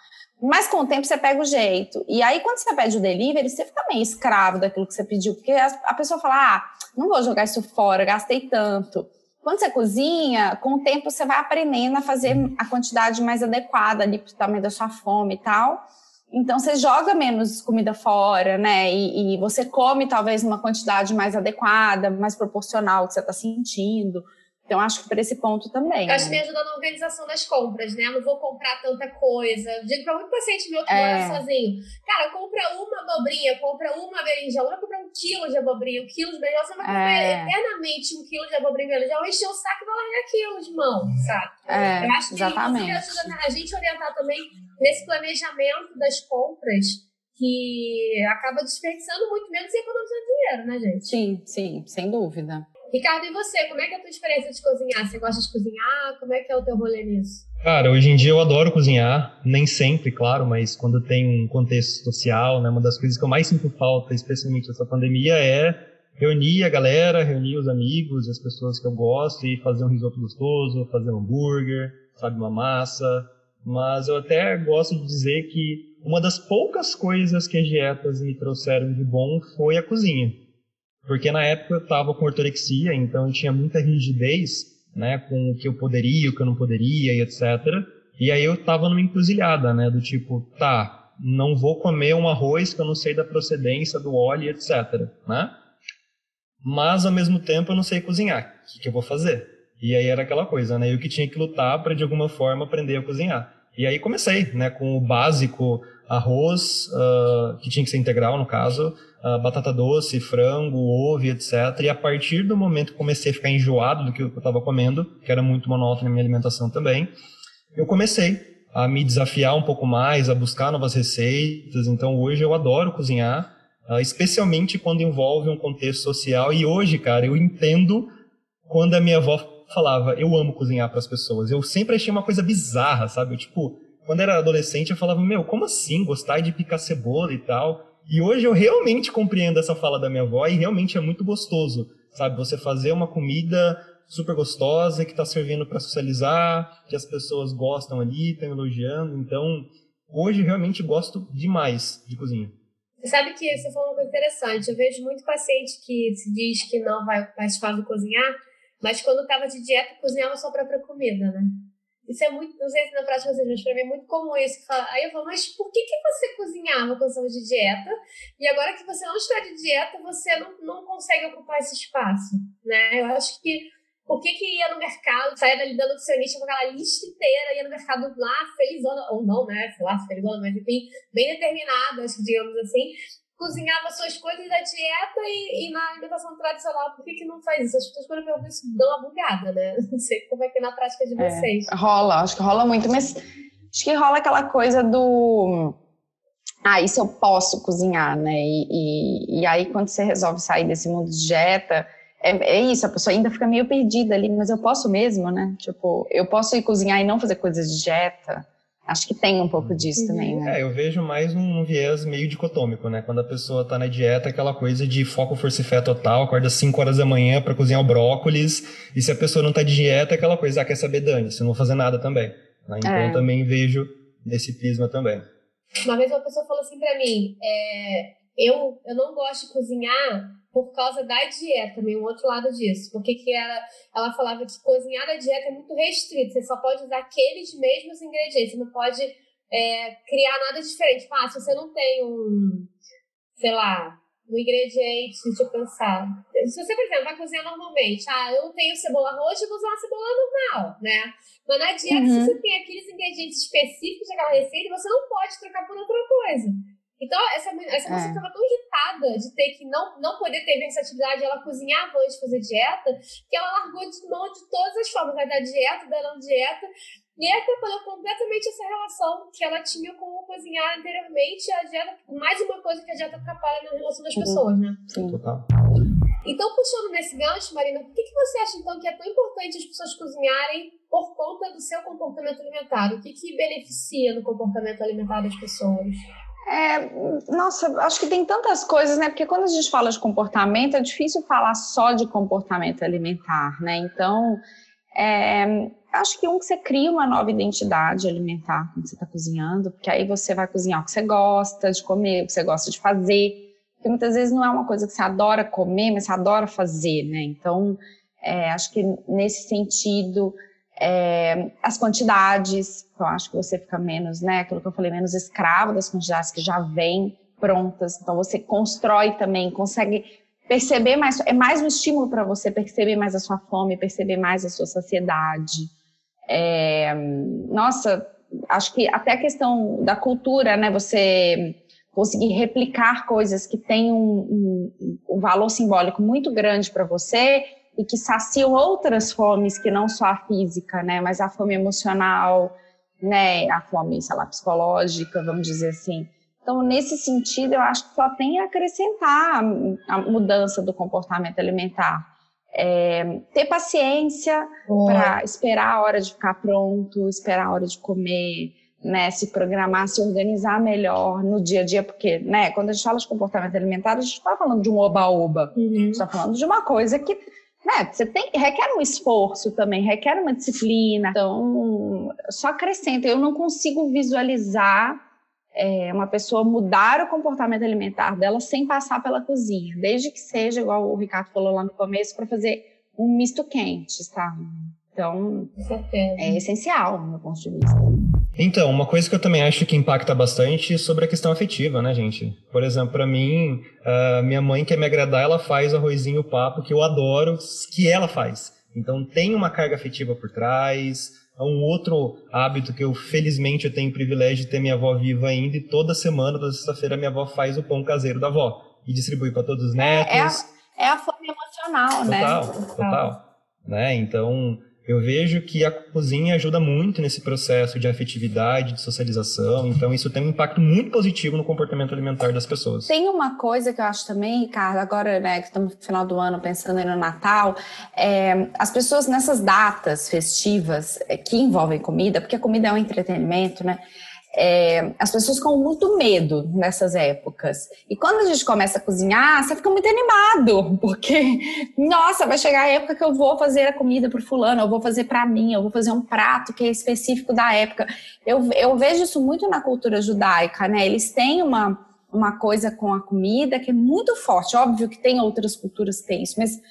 Mas com o tempo você pega o jeito. E aí, quando você pede o delivery, você fica meio escravo daquilo que você pediu, porque a, pessoa fala: ah, não vou jogar isso fora, gastei tanto. Quando você cozinha, com o tempo você vai aprendendo a fazer a quantidade mais adequada ali para o tamanho da sua fome e tal. Então você joga menos comida fora, né? E, e você come talvez numa quantidade mais adequada, mais proporcional ao que você está sentindo. Então, acho que por esse ponto também. Eu acho que né? me ajuda na organização das compras, né? Eu não vou comprar tanta coisa. Eu digo pra muito paciente meu que É. mora sozinho. Cara, compra uma abobrinha, compra uma berinjela, não vai comprar um quilo de abobrinha, um quilo de berinjela, você vai comer É. eternamente um quilo de abobrinha e berinjela, vai encher o saco e vai largar aquilo de mão, sabe? É, Eu acho que exatamente. isso ajuda a gente orientar também nesse planejamento das compras que acaba desperdiçando muito menos e economizando dinheiro, né, gente? Sim, sim, sem dúvida. Ricardo, e você? Como é que é a tua experiência de cozinhar? Você gosta de cozinhar? Como é que é o teu rolê nisso? Cara, hoje em dia eu adoro cozinhar, nem sempre, claro, mas quando tem um contexto social, né, uma das coisas que eu mais sinto falta, especialmente essa pandemia, é reunir a galera, reunir os amigos, as pessoas que eu gosto e fazer um risoto gostoso, fazer um hambúrguer, sabe, uma massa. Mas eu até gosto de dizer que uma das poucas coisas que as dietas me trouxeram de bom foi a cozinha. Porque na época eu estava com ortorexia, então eu tinha muita rigidez, né, com o que eu poderia, o que eu não poderia e etc. E aí eu estava numa encruzilhada, né, do tipo, tá, não vou comer um arroz que eu não sei da procedência do óleo e etc, né? Mas ao mesmo tempo eu não sei cozinhar. O que, que eu vou fazer? E aí era aquela coisa, né? Eu que tinha que lutar para de alguma forma aprender a cozinhar. E aí comecei, né, com o básico arroz, ah, que tinha que ser integral no caso, ah, batata doce, frango, ovo, etc. E a partir do momento que comecei a ficar enjoado do que eu estava comendo, que era muito monótono na minha alimentação também, eu comecei a me desafiar um pouco mais, a buscar novas receitas. Então hoje eu adoro cozinhar, ah, especialmente quando envolve um contexto social. E hoje, cara, eu entendo quando a minha avó falava, eu amo cozinhar para as pessoas. Eu sempre achei uma coisa bizarra, sabe? Eu, tipo, quando era adolescente, eu falava, meu, como assim gostar de picar cebola e tal? E hoje eu realmente compreendo essa fala da minha avó e realmente é muito gostoso, sabe? Você fazer uma comida super gostosa que está servindo para socializar, que as pessoas gostam ali, estão elogiando. Então, hoje realmente gosto demais de cozinha. Você sabe que você falou uma coisa interessante. Eu vejo muito paciente que se diz que não vai participar do cozinhar, mas quando estava de dieta, cozinhava sua própria comida, né? Isso é muito, não sei se na prática vocês, mas pra mim é muito comum isso. fala- Aí eu falo, mas por que, que você cozinhava quando estava de dieta? E agora que você não está de dieta, você não, não consegue ocupar esse espaço, né? Eu acho que por que, que ia no mercado, saia dali da nutricionista com aquela lista inteira, ia no mercado lá, felizona, ou não, né? Sei lá, felizona, mas enfim, bem determinada, acho que digamos assim, cozinhava suas coisas da dieta e, e na alimentação tradicional, por que, que não faz isso? As pessoas quando eu pergunto isso dão uma bugada, né? Não sei como é que é na prática de É, vocês. rola, acho que rola muito, mas acho que rola aquela coisa do. Ah, isso eu posso cozinhar, né? E, e, e aí, quando você resolve sair desse mundo de dieta, é, é isso, a pessoa ainda fica meio perdida ali, mas eu posso mesmo, né? Tipo, eu posso ir cozinhar e não fazer coisas de dieta. Acho que tem um pouco disso Uhum. também, né? É, eu vejo mais um viés meio dicotômico, né? Quando a pessoa tá na dieta, aquela coisa de foco, força e fé total, acorda às 5 horas da manhã para cozinhar o brócolis, e se a pessoa não tá de dieta, é aquela coisa, ah, quer saber, Dani, você não vou fazer nada também. né? Então É. eu também vejo nesse prisma também. Uma vez uma pessoa falou assim pra mim, é, eu, eu não gosto de cozinhar por causa da dieta, também um outro lado disso. Porque que ela, ela falava que cozinhar da dieta é muito restrito, você só pode usar aqueles mesmos ingredientes, você não pode é, criar nada diferente. Tipo, ah, se você não tem um, sei lá, um ingrediente, deixa eu pensar. Se você, por exemplo, vai cozinhar normalmente, ah, eu não tenho cebola roxa, eu vou usar uma cebola normal, né? Mas na dieta, Uhum. se você tem aqueles ingredientes específicos daquela receita, você não pode trocar por outra coisa. Então, essa, essa É. moça estava tão irritada de ter que não, não poder ter versatilidade, ela cozinhava antes de fazer dieta, que ela largou de mão de todas as formas, né? da dieta, da não dieta, e atrapalhou completamente essa relação que ela tinha com o cozinhar anteriormente. A dieta, mais uma coisa que a dieta atrapalha na relação das pessoas, né? Sim. Total. Então, puxando nesse gancho, Marina, por que, que você acha então que é tão importante as pessoas cozinharem por conta do seu comportamento alimentar? O que, que beneficia no comportamento alimentar das pessoas? É, nossa, acho que tem tantas coisas, né? Porque quando a gente fala de comportamento, é difícil falar só de comportamento alimentar, né? Então, é, acho que um que você cria uma nova identidade alimentar quando você está cozinhando, porque aí você vai cozinhar o que você gosta de comer, o que você gosta de fazer, porque muitas vezes não é uma coisa que você adora comer, mas você adora fazer, né? Então, é, acho que nesse sentido É, as quantidades, eu acho que você fica menos, né? Aquilo que eu falei, menos escravo das quantidades que já vêm prontas. Então você constrói também, consegue perceber mais, é mais um estímulo para você perceber mais a sua fome, perceber mais a sua saciedade. É, nossa, acho que até a questão da cultura, né? Você conseguir replicar coisas que têm um, um, um valor simbólico muito grande para você e que saciam outras fomes que não só a física, né? Mas a fome emocional, né? A fome, sei lá, psicológica, vamos dizer assim. Então, nesse sentido, eu acho que só tem a acrescentar a mudança do comportamento alimentar. É, ter paciência para esperar a hora de ficar pronto, esperar a hora de comer, né, se programar, se organizar melhor no dia a dia, porque, né, quando a gente fala de comportamento alimentar, a gente não está falando de um oba-oba, uhum. a gente está falando de uma coisa que, né, você tem, requer um esforço também, requer uma disciplina, então, só acrescenta, eu não consigo visualizar é, uma pessoa mudar o comportamento alimentar dela sem passar pela cozinha, desde que seja, igual o Ricardo falou lá no começo, para fazer um misto quente, tá? Então, é essencial, do meu ponto de vista. Então, uma coisa que eu também acho que impacta bastante é sobre a questão afetiva, né, gente? Por exemplo, para mim, uh, minha mãe quer me agradar, ela faz arrozinho papo que eu adoro, que ela faz. Então, tem uma carga afetiva por trás, é um outro hábito que eu, felizmente, eu tenho o privilégio de ter minha avó viva ainda e toda semana, toda sexta-feira, minha avó faz o pão caseiro da avó e distribui para todos os netos. É, é, a, é a fome emocional, total, né? Total, total. Né? Então, eu vejo que a cozinha ajuda muito nesse processo de afetividade, de socialização, então isso tem um impacto muito positivo no comportamento alimentar das pessoas. Tem uma coisa que eu acho também, Ricardo, agora né, que estamos no final do ano pensando no Natal, é, as pessoas nessas datas festivas é, que envolvem comida, porque a comida é um entretenimento, né? É, as pessoas ficam muito medo nessas épocas. E quando a gente começa a cozinhar, você fica muito animado, porque, nossa, vai chegar a época que eu vou fazer a comida para fulano, eu vou fazer para mim, eu vou fazer um prato que é específico da época. Eu, eu vejo isso muito na cultura judaica, né? Eles têm uma, uma coisa com a comida que é muito forte. Óbvio que tem outras culturas que têm isso, mas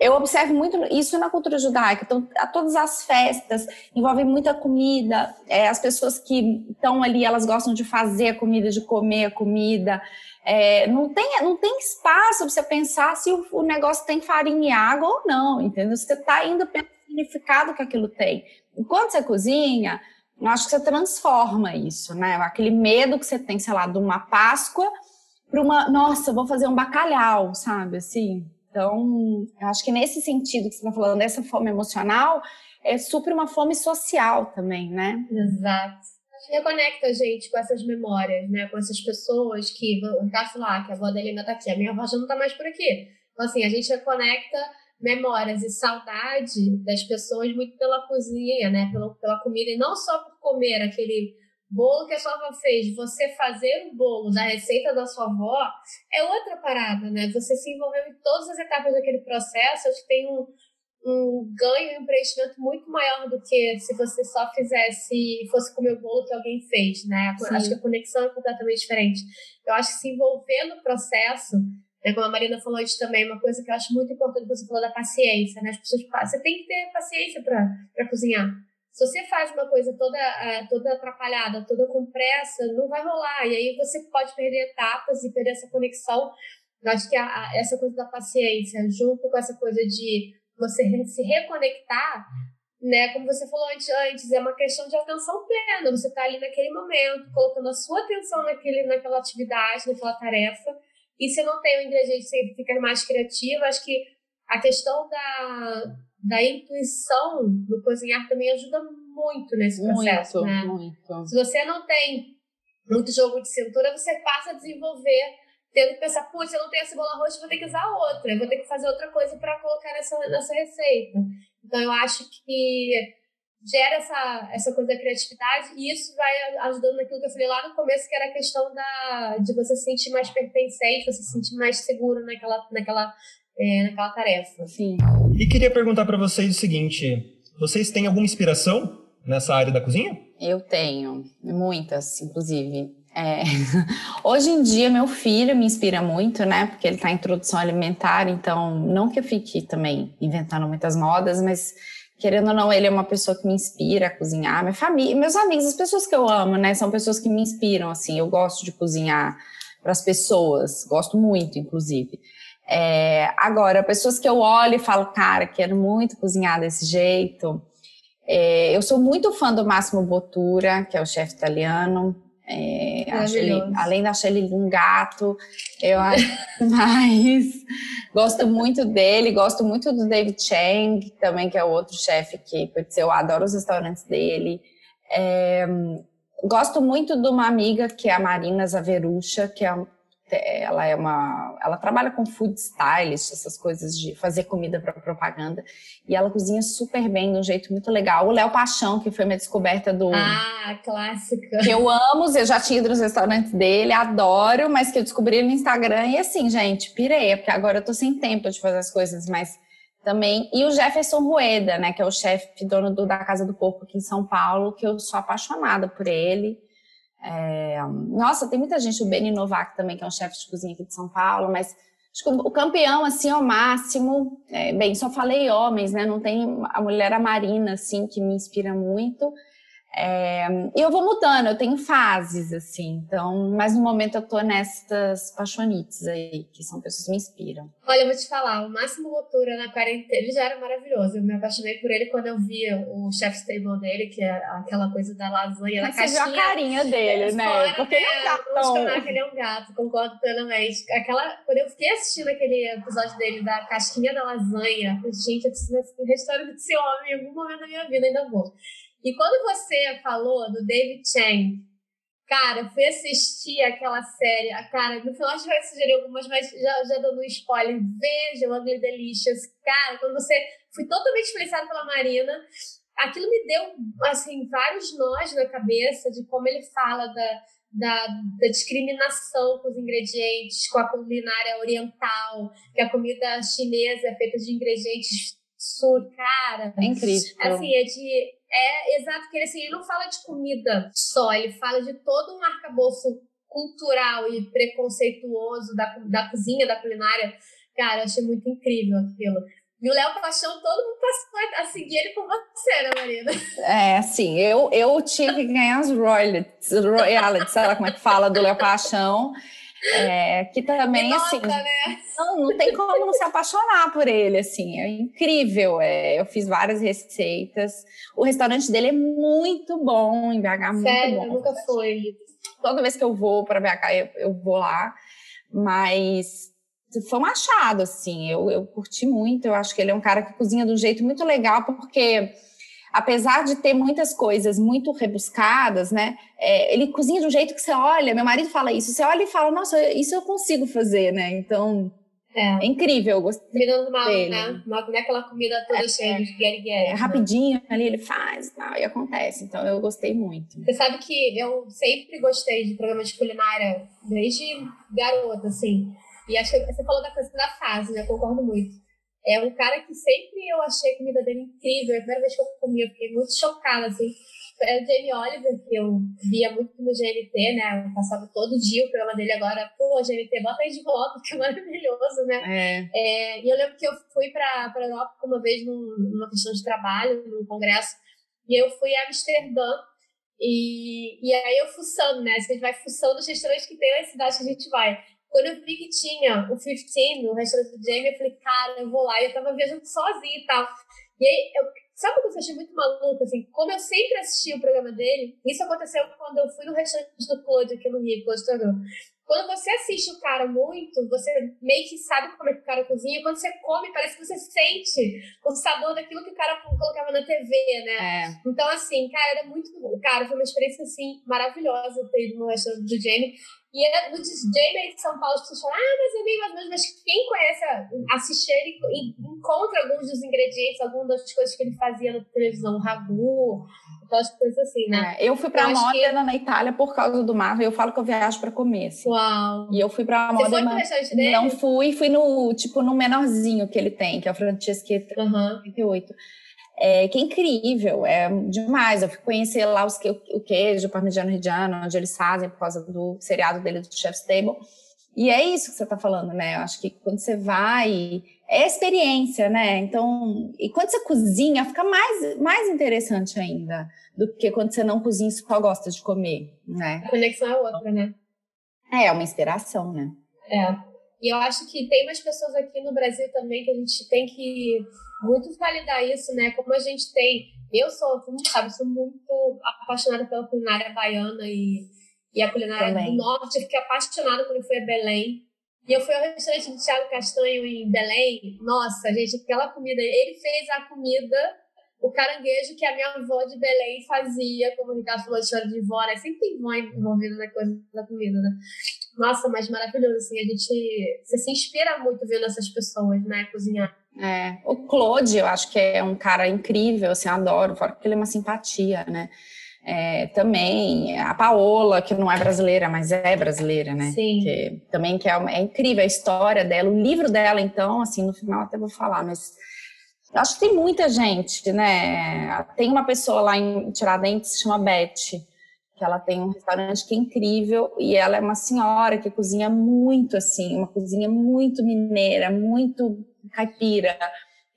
eu observo muito isso na cultura judaica. Então, a todas as festas envolvem muita comida. É, as pessoas que estão ali, elas gostam de fazer a comida, de comer a comida. É, não, tem, não tem espaço para você pensar se o, o, negócio tem farinha e água ou não, entendeu? Você está indo pelo significado que aquilo tem. Enquanto você cozinha, eu acho que você transforma isso, né? Aquele medo que você tem, sei lá, de uma Páscoa para uma, nossa, vou fazer um bacalhau, sabe? Assim, então, acho que nesse sentido que você está falando, dessa fome emocional, é super uma fome social também, né? Exato. Reconecta a gente com essas memórias, né? Com essas pessoas que, o Ricardo lá, que a avó da Helena tá aqui, a minha avó já não tá mais por aqui. Então, assim, a gente reconecta memórias e saudade das pessoas muito pela cozinha, né? Pela, pela comida, e não só por comer aquele bolo que a sua avó fez, você fazer o bolo da receita da sua avó é outra parada, né? Você se envolveu em todas as etapas daquele processo, acho que tem um, um ganho, um preenchimento muito maior do que se você só fizesse, fosse comer o bolo que alguém fez, né? Sim. Acho que a conexão é completamente diferente. Eu acho que se envolver no processo, né, como a Marina falou antes também, uma coisa que eu acho muito importante, você falou da paciência, né? As pessoas, você tem que ter paciência para cozinhar se você faz uma coisa toda, uh, toda atrapalhada, toda com pressa, não vai rolar. E aí você pode perder etapas e perder essa conexão. Eu acho que a, a, essa coisa da paciência, junto com essa coisa de você se reconectar, né? Como você falou antes, antes é uma questão de atenção plena. Você está ali naquele momento, colocando a sua atenção naquele, naquela atividade, naquela tarefa. E se não tem o ingrediente, você fica mais criativo. Acho que a questão da da intuição no cozinhar também ajuda muito nesse processo, muito, né? Muito. Se você não tem muito jogo de cintura, você passa a desenvolver tendo que pensar, putz, eu não tenho cebola roxa, vou ter que usar outra, vou ter que fazer outra coisa para colocar nessa, nessa receita. Então eu acho que gera essa, essa coisa da criatividade e isso vai ajudando naquilo que eu falei lá no começo, que era a questão da, de você se sentir mais pertencente, você se sentir mais seguro naquela, naquela é, naquela tarefa. Sim. E queria perguntar para vocês o seguinte: vocês têm alguma inspiração nessa área da cozinha? Eu tenho, muitas, inclusive. É. Hoje em dia, meu filho me inspira muito, né? Porque ele está em introdução alimentar, então, não que eu fique também inventando muitas modas, mas querendo ou não, ele é uma pessoa que me inspira a cozinhar. Minha família, meus amigos, as pessoas que eu amo, né? São pessoas que me inspiram, assim. Eu gosto de cozinhar para as pessoas, gosto muito, inclusive. É, agora, pessoas que eu olho e falo, cara, quero muito cozinhar desse jeito. É, eu sou muito fã do Máximo Bottura, que é o chefe italiano. É, ele, além de achar ele um gato, eu acho mais. gosto muito dele, gosto muito do David Chang, também, que é o outro chefe que, putz, eu adoro os restaurantes dele. É, gosto muito de uma amiga que é a Marina Zaverucha, que é ela é uma, ela trabalha com food stylist, essas coisas de fazer comida para propaganda, e ela cozinha super bem, de um jeito muito legal. O Léo Paixão, que foi minha descoberta do Ah, clássica. Que eu amo, eu já tinha ido nos restaurantes dele, adoro, mas que eu descobri no Instagram e assim, gente, pirei, porque agora eu tô sem tempo de fazer as coisas, mas também. E o Jefferson Rueda, né, que é o chefe dono do, da Casa do Porco aqui em São Paulo, que eu sou apaixonada por ele. É, nossa, tem muita gente, o Beni Novak também, que é um chefe de cozinha aqui de São Paulo, mas acho que o campeão, assim, ao máximo, é, bem, só falei homens, né, não tem a mulher a Marina, assim, que me inspira muito, é, e eu vou mudando, eu tenho fases, assim, então, mas no momento eu tô nessas paixonites aí, que são pessoas que me inspiram. Olha, eu vou te falar, o Máximo Botura na quarentena, ele já era maravilhoso, eu me apaixonei por ele quando eu via o chef's table dele, que é aquela coisa da lasanha, mas da você viu a carinha dele, né, fora, porque ele é um gato. Vamos que ele é um gato, concordo plenamente. Aquela, quando eu fiquei assistindo aquele episódio dele da casquinha da lasanha, eu falei, gente, eu preciso ir restaurante desse homem em algum momento da minha vida, ainda vou. E quando você falou do David Chang, cara, eu fui assistir aquela série. Cara, no final a gente vai sugerir algumas, mas já, já dando um spoiler. Veja o Ugly Delicious. Cara, quando você. Fui totalmente influenciada pela Marina. Aquilo me deu, assim, vários nós na cabeça de como ele fala da, da, da, discriminação com os ingredientes, com a culinária oriental, que a comida chinesa é feita de ingredientes sul, cara. É incrível. Assim, é de é exato, que ele, assim, ele não fala de comida só, ele fala de todo um arcabouço cultural e preconceituoso da, da cozinha, da culinária. Cara, eu achei muito incrível aquilo. E o Léo Paixão, todo mundo passou a seguir ele com você, né, Marina? É, assim, eu, eu tive que ganhar as royalties, royalties, sei lá como é que fala, do Léo Paixão. É, que também, nota, assim, né? não, não tem como não se apaixonar por ele, assim, é incrível. É, eu fiz várias receitas. O restaurante dele é muito bom em BH, muito Sério, bom. nunca foi. Toda vez que eu vou para BH, eu, eu, vou lá, mas foi um achado, assim, eu, eu curti muito. Eu acho que ele é um cara que cozinha de um jeito muito legal, porque apesar de ter muitas coisas muito rebuscadas, né? É, ele cozinha de um jeito que você olha, meu marido fala isso, você olha e fala, nossa, isso eu consigo fazer, né? Então, é, é incrível, eu gostei Comida mal, dele. né? Não é aquela comida toda é, cheia de guerre É, rapidinho ali ele faz e tal, e acontece. Então, eu gostei muito. Você sabe que eu sempre gostei de programas de culinária, desde garota, assim. E acho que você falou da coisa da fase, né? Eu concordo muito. É um cara que sempre eu achei a comida dele incrível. A primeira vez que eu comi, eu fiquei muito chocada, assim. É o Jamie Oliver, que eu via muito no GNT, né? Eu passava todo dia o programa dele agora. Pô, GNT, bota aí de volta, que é maravilhoso, né? É. É, e eu lembro que eu fui para a Europa uma vez num, numa questão de trabalho, num congresso, e eu fui a Amsterdã. E, e aí eu fuçando, né? A gente vai fuçando os restaurantes que tem na cidade que a gente vai. Quando eu vi que tinha o 15 no restaurante do Jamie, eu falei, cara, eu vou lá. E eu tava viajando sozinha e tal. E aí, eu, sabe o que eu achei muito maluco? Assim, como eu sempre assisti o programa dele, isso aconteceu quando eu fui no restaurante do Claude aqui no Rio, Claude Tornou. Quando você assiste o cara muito, você meio que sabe como é que o cara cozinha. Quando você come, parece que você sente o sabor daquilo que o cara colocava na TV, né? É. Então, assim, cara, era muito. Cara, foi uma experiência, assim, maravilhosa ter ido no restaurante do Jamie. E era no Jamie de São Paulo, as pessoas falam, ah, mas é meio mais ou menos, mas quem conhece, assiste ele e encontra alguns dos ingredientes, algumas das coisas que ele fazia na televisão, ragu, aquelas coisas assim, né? É, eu fui pra Modena que... na Itália por causa do mar, eu falo que eu viajo pra comer. Assim. Uau! E eu fui pra Modena. Você foi pro restaurante dele? Não fui, fui no, tipo, no menorzinho que ele tem, que é o Franceschetta uhum. 38. É, que é incrível, é demais. Eu fui conhecer lá os, o queijo, o parmigiano reggiano, onde eles fazem por causa do seriado dele do Chef's Table. E é isso que você está falando, né? Eu acho que quando você vai, é experiência, né? Então, e quando você cozinha, fica mais, mais interessante ainda do que quando você não cozinha e só gosta de comer, né? A conexão é outra, né? É, é uma inspiração, né? É. E eu acho que tem umas pessoas aqui no Brasil também que a gente tem que muito validar isso, né? Como a gente tem. Eu sou, como sabe, sou muito apaixonada pela culinária baiana e, e a culinária Também. do norte. Eu fiquei apaixonada quando eu fui a Belém. E eu fui ao restaurante do Thiago Castanho em Belém. Nossa, gente, aquela comida. Ele fez a comida, o caranguejo que a minha avó de Belém fazia, como o Ricardo falou de história de vó, né? Sempre tem mãe envolvida na coisa da comida, né? Nossa, mas maravilhoso, assim, a gente você se inspira muito vendo essas pessoas, né, cozinhar. É, o Claude, eu acho que é um cara incrível, assim, eu adoro, fora que ele é uma simpatia, né? É, também a Paola, que não é brasileira, mas é brasileira, né? Sim. Que, também que é, uma- é incrível a história dela, o livro dela, então, assim, no final até vou falar, mas acho que tem muita gente, né? Tem uma pessoa lá em Tiradentes que se chama Beth, que ela tem um restaurante que é incrível e ela é uma senhora que cozinha muito assim, uma cozinha muito mineira, muito caipira,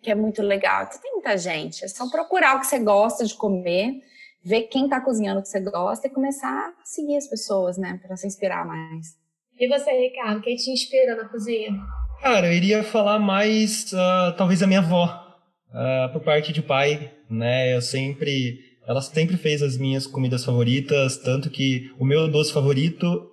que é muito legal. Então, tem muita gente. É só procurar o que você gosta de comer, ver quem está cozinhando o que você gosta e começar a seguir as pessoas, né, para se inspirar mais. E você, Ricardo, quem te inspira na cozinha? Cara, eu iria falar mais, ah, talvez, a minha avó, ah, por parte de pai, né? Eu sempre, ela sempre fez as minhas comidas favoritas, tanto que o meu doce favorito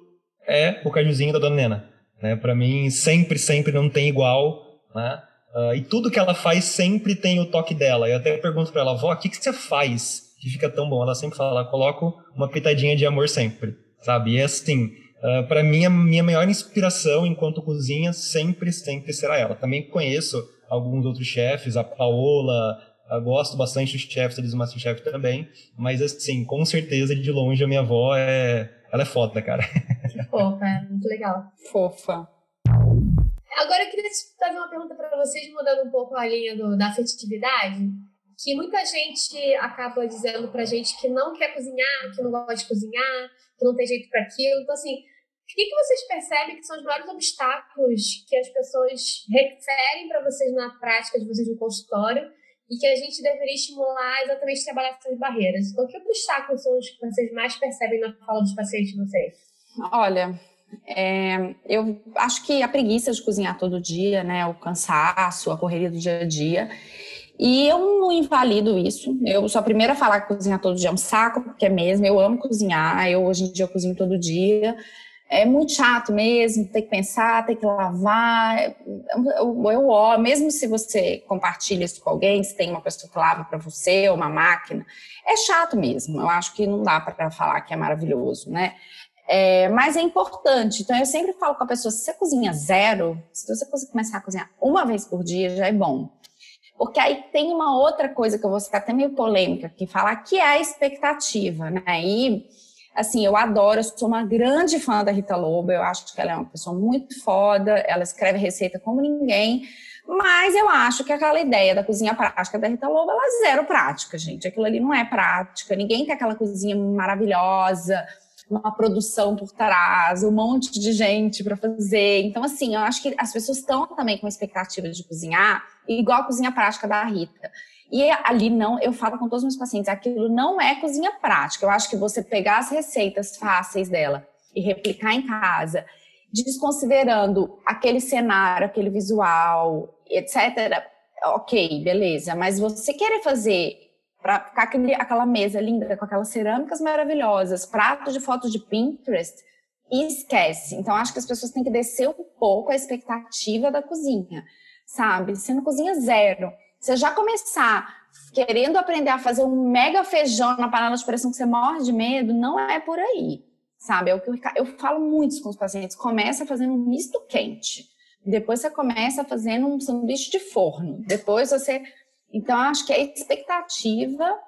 é o cajuzinho da Dona Nena, né? Para mim, sempre, sempre não tem igual, né? Ah, e tudo que ela faz sempre tem o toque dela. Eu até pergunto para ela, vó, o que, que você faz que fica tão bom? Ela sempre fala, coloco uma pitadinha de amor sempre, sabe? E é assim, Uh, para mim, a minha maior inspiração enquanto cozinha sempre, sempre será ela. Também conheço alguns outros chefes, a Paola, gosto bastante dos chefes ali do Masterchef também, mas assim, com certeza, de longe, a minha avó é... Ela é foda, cara. Que fofa, é muito legal. Fofa. Agora eu queria fazer uma pergunta para vocês, mudando um pouco a linha do- da afetividade, que muita gente acaba dizendo pra gente que não quer cozinhar, que não gosta de cozinhar, que não tem jeito para aquilo. Então, assim, o que, que vocês percebem que são os maiores obstáculos que as pessoas referem para vocês na prática de vocês no consultório e que a gente deveria estimular exatamente trabalhar essas barreiras? Então, que obstáculos são os que vocês mais percebem na fala dos pacientes de vocês? Olha, é, eu acho que a preguiça de cozinhar todo dia, né, o cansaço, a correria do dia a dia. E eu não invalido isso. Eu sou a primeira a falar que cozinhar todo dia é um saco, porque é mesmo. Eu amo cozinhar. Eu hoje em dia eu cozinho todo dia. É muito chato mesmo, ter que pensar, ter que lavar. Eu, eu, eu, mesmo se você compartilha isso com alguém, se tem uma pessoa que lava para você, ou uma máquina, é chato mesmo. Eu acho que não dá para falar que é maravilhoso, né? É, mas é importante. Então, eu sempre falo com a pessoa: se você cozinha zero, se você começar a cozinhar uma vez por dia, já é bom. Porque aí tem uma outra coisa que eu vou ficar até meio polêmica aqui, falar que é a expectativa, né? E, assim, eu adoro, eu sou uma grande fã da Rita Lobo, eu acho que ela é uma pessoa muito foda, ela escreve receita como ninguém, mas eu acho que aquela ideia da cozinha prática da Rita Lobo, ela é zero prática, gente. Aquilo ali não é prática, ninguém tem aquela cozinha maravilhosa, uma produção por trás, um monte de gente para fazer. Então, assim, eu acho que as pessoas estão também com expectativa de cozinhar, igual a cozinha prática da Rita. E ali não, eu falo com todos os meus pacientes, aquilo não é cozinha prática. Eu acho que você pegar as receitas fáceis dela e replicar em casa, desconsiderando aquele cenário, aquele visual, etc. Ok, beleza. Mas você querer fazer para ficar aquele, aquela mesa linda com aquelas cerâmicas maravilhosas, pratos de fotos de Pinterest, esquece. Então, acho que as pessoas têm que descer um pouco a expectativa da cozinha, sabe? Não cozinha zero. Você já começar querendo aprender a fazer um mega feijão na panela de pressão que você morre de medo, não é por aí, sabe? É o que eu, eu falo muito com os pacientes. Começa fazendo um misto quente. Depois você começa fazendo um sanduíche de forno. Depois você então, acho que a expectativa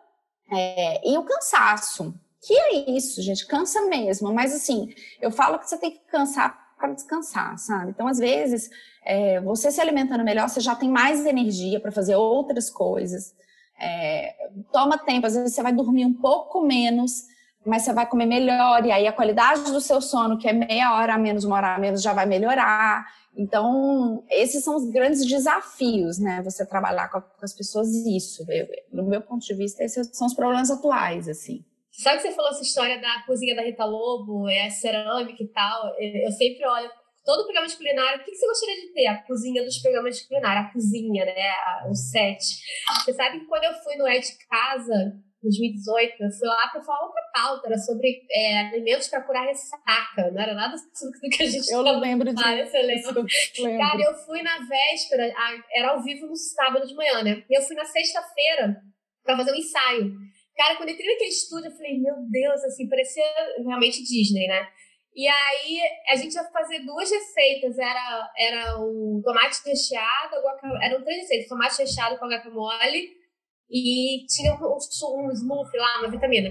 é, e o cansaço. Que é isso, gente, cansa mesmo. Mas, assim, eu falo que você tem que cansar para descansar, sabe? Então, às vezes, é, você se alimentando melhor, você já tem mais energia para fazer outras coisas. É, toma tempo, às vezes você vai dormir um pouco menos, mas você vai comer melhor, e aí a qualidade do seu sono, que é meia hora a menos, uma hora a menos, já vai melhorar. Então, esses são os grandes desafios, né? Você trabalhar com, as pessoas isso. Eu, no meu ponto de vista, esses são os problemas atuais, assim. Sabe que você falou essa história da cozinha da Rita Lobo, é a cerâmica e tal? Eu sempre olho todo programa de culinária, o que você gostaria de ter? A cozinha dos programas de culinária, a cozinha, né? O set. Você sabe que quando eu fui no É de Casa, 2018, eu fui lá para falar outra pauta, era sobre é, alimentos para curar ressaca, não era nada sobre o que a gente Eu não lembro disso. Ah, você lembra? Cara, eu fui na véspera, era ao vivo no sábado de manhã, né? E eu fui na sexta-feira para fazer um ensaio. Cara, quando eu entrei naquele estúdio, eu falei, meu Deus, assim, parecia realmente Disney, né? E aí a gente ia fazer duas receitas. Era, era o tomate recheado, guacamole. Eram três receitas: tomate recheado com guacamole e tinha um, um smoothie lá, uma vitamina.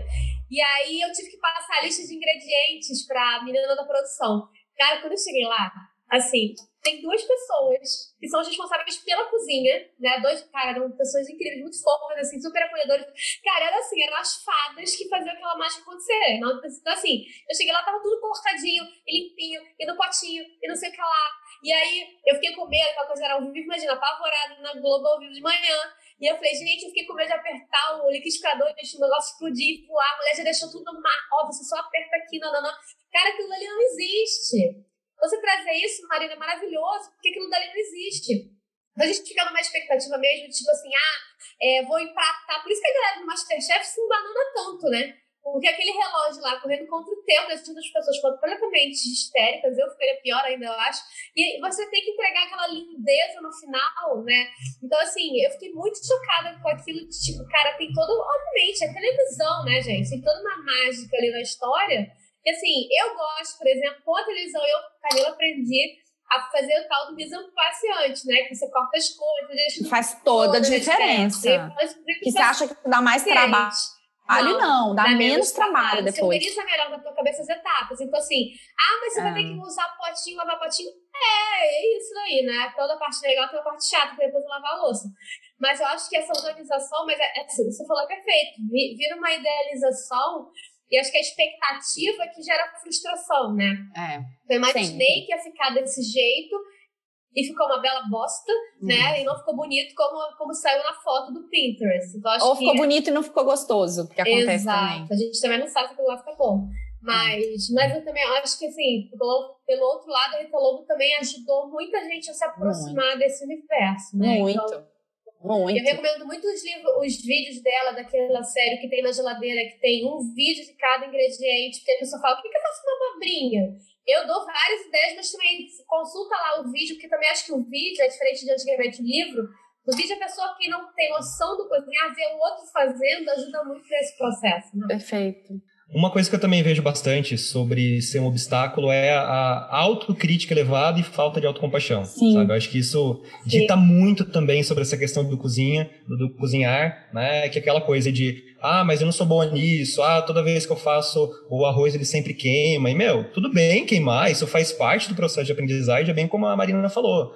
E aí eu tive que passar a lista de ingredientes para a menina da produção. Cara, quando eu cheguei lá, assim, tem duas pessoas que são as responsáveis pela cozinha, né? Dois, cara, eram pessoas incríveis, muito fofas, assim, super acolhedoras. Cara, era assim, eram as fadas que faziam aquela mágica acontecer. Então, assim, eu cheguei lá, tava tudo cortadinho, e limpinho, e no potinho, e não sei o que lá. E aí, eu fiquei com medo, aquela coisa era ao vivo, imagina, apavorada na Globo ao vivo de manhã. E eu falei, gente, eu fiquei com medo de apertar o liquidificador e deixar o negócio explodir e voar. A mulher já deixou tudo má. Ó, você só aperta aqui, não, não, não. Cara, aquilo ali não existe. Você trazer isso, Marina, é maravilhoso, porque aquilo dali não existe. A gente fica numa expectativa mesmo, tipo assim, ah, é, vou empatar. Por isso que a galera do Masterchef se embanana tanto, né? Porque aquele relógio lá correndo contra o tempo, deixando as pessoas completamente histéricas, eu ficaria pior ainda, eu acho. E você tem que entregar aquela lindeza no final, né? Então, assim, eu fiquei muito chocada com aquilo de tipo, cara, tem todo. Obviamente, é televisão, né, gente? Tem toda uma mágica ali na história porque, assim, eu gosto, por exemplo, com a televisão, eu, Camila, aprendi a fazer o tal do antes, né? Que você corta as coisas, Faz toda a diferença. Que você acha que dá mais trabalho. Não, não, dá, dá menos, menos trabalho, trabalho depois. Você organiza melhor na tua cabeça as etapas. Então, assim, ah, mas você é. vai ter que usar potinho, lavar potinho. É, é isso aí, né? Toda a parte legal tem a parte chata, que depois lavar a louça. Mas eu acho que essa organização, mas é, é, você falou perfeito, vira uma idealização e acho que a expectativa que gera frustração, né? É. Eu imaginei sempre. que ia ficar desse jeito e ficou uma bela bosta, uhum. né? E não ficou bonito como, como saiu na foto do Pinterest. Então, Ou ficou que... bonito e não ficou gostoso, porque acontece Exato. também. A gente também não sabe se aquilo lá fica bom. Mas, mas eu também acho que, assim, pelo, pelo outro lado, a Rita Lobo também ajudou muita gente a se aproximar muito. desse universo, né? Muito. Então, muito. Eu recomendo muito os, livros, os vídeos dela, daquela série que tem na geladeira, que tem um vídeo de cada ingrediente, porque a pessoa fala, por que, que eu faço uma abobrinha? Eu dou várias ideias, mas também consulta lá o vídeo, porque também acho que o vídeo é diferente de antigamente o livro. No vídeo, a pessoa que não tem noção do cozinhar, ver o outro fazendo, ajuda muito nesse processo. Né? Perfeito. Uma coisa que eu também vejo bastante sobre ser um obstáculo é a autocrítica elevada e falta de autocompaixão. Sim. Sabe? Eu acho que isso dita Sim. muito também sobre essa questão do cozinha, do, do, cozinhar, né? Que é aquela coisa de, ah, mas eu não sou boa nisso, ah, toda vez que eu faço o arroz ele sempre queima. E, meu, tudo bem queimar, isso faz parte do processo de aprendizagem, é bem como a Marina falou.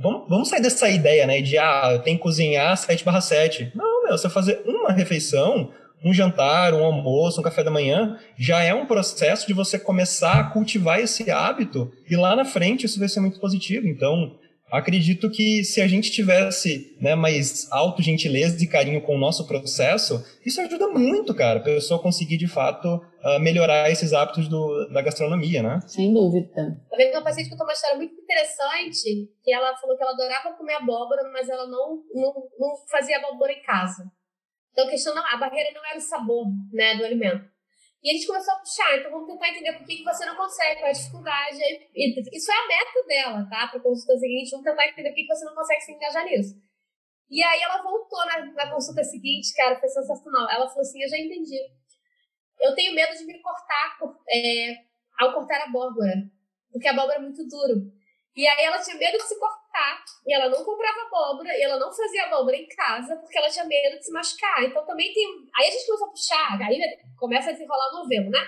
Vamos, vamos sair dessa ideia, né, de, ah, eu tenho que cozinhar 7 barra 7. Não, meu, você fazer uma refeição um jantar, um almoço, um café da manhã, já é um processo de você começar a cultivar esse hábito e lá na frente isso vai ser muito positivo. Então, acredito que se a gente tivesse né, mais auto-gentileza e carinho com o nosso processo, isso ajuda muito, cara, a pessoa conseguir de fato uh, melhorar esses hábitos do, da gastronomia, né? Sem dúvida. Tá vendo uma paciente que contou uma história muito interessante, que ela falou que ela adorava comer abóbora, mas ela não, não, não fazia abóbora em casa. Então a questão não, a barreira não era o sabor, né, do alimento. E a gente começou a puxar, então vamos tentar entender por que, você não consegue, qual é a dificuldade. Isso é a meta dela, tá? Para a consulta seguinte, vamos tentar entender por que, você não consegue se engajar nisso. E aí ela voltou na, na consulta seguinte, cara, foi sensacional. Ela falou assim: Eu já entendi. Eu tenho medo de me cortar é, ao cortar a abóbora, porque a abóbora é muito duro. E aí ela tinha medo de se cortar, e ela não comprava abóbora, e ela não fazia abóbora em casa, porque ela tinha medo de se machucar. Então também tem. Aí a gente começou a puxar, aí começa a desenrolar o novelo, né?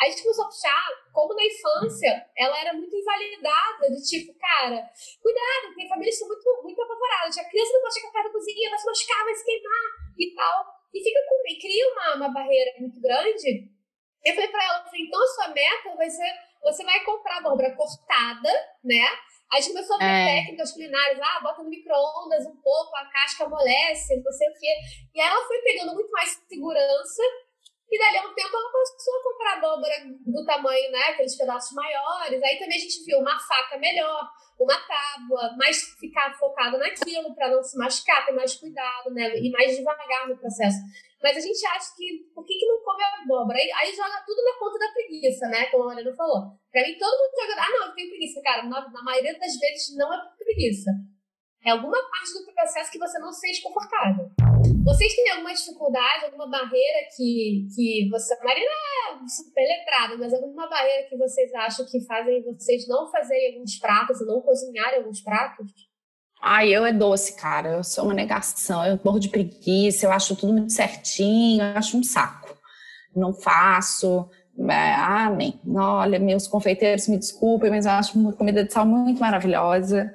Aí a gente começou a puxar, como na infância ela era muito invalidada, de tipo, cara, cuidado, tem famílias que são muito, muito apavoradas. A criança não pode chegar perto da cozinha, vai se machucar, vai se queimar e tal. E fica com. E cria uma, uma barreira muito grande. Eu falei pra ela, então a sua meta vai ser você vai comprar abóbora cortada, né? Aí a gente começou a ver É. técnicas culinárias, ah, bota no micro-ondas um pouco, a casca amolece, não sei o quê. E aí ela foi pegando muito mais segurança, e dali a um tempo ela começou a comprar abóbora do tamanho, né, aqueles pedaços maiores. Aí também a gente viu uma faca melhor, uma tábua, mais ficar focado naquilo para não se machucar, ter mais cuidado, né, e mais devagar no processo. Mas a gente acha que, por que, que não come abóbora? Aí, aí joga tudo na conta da preguiça, né, como a Mariana falou. Pra mim, todo mundo joga, ah, não, eu tenho preguiça. Cara, na, na maioria das vezes não é preguiça. É alguma parte do processo que você não se sente confortável. Vocês têm alguma dificuldade, alguma barreira que, que você. Marina é super letrada, mas alguma barreira que vocês acham que fazem vocês não fazerem alguns pratos, não cozinharem alguns pratos? Ai, eu é doce, cara. Eu sou uma negação. Eu morro de preguiça, eu acho tudo muito certinho, eu acho um saco. Não faço. É, amém. Olha, meus confeiteiros, me desculpem, mas eu acho uma comida de sal muito maravilhosa.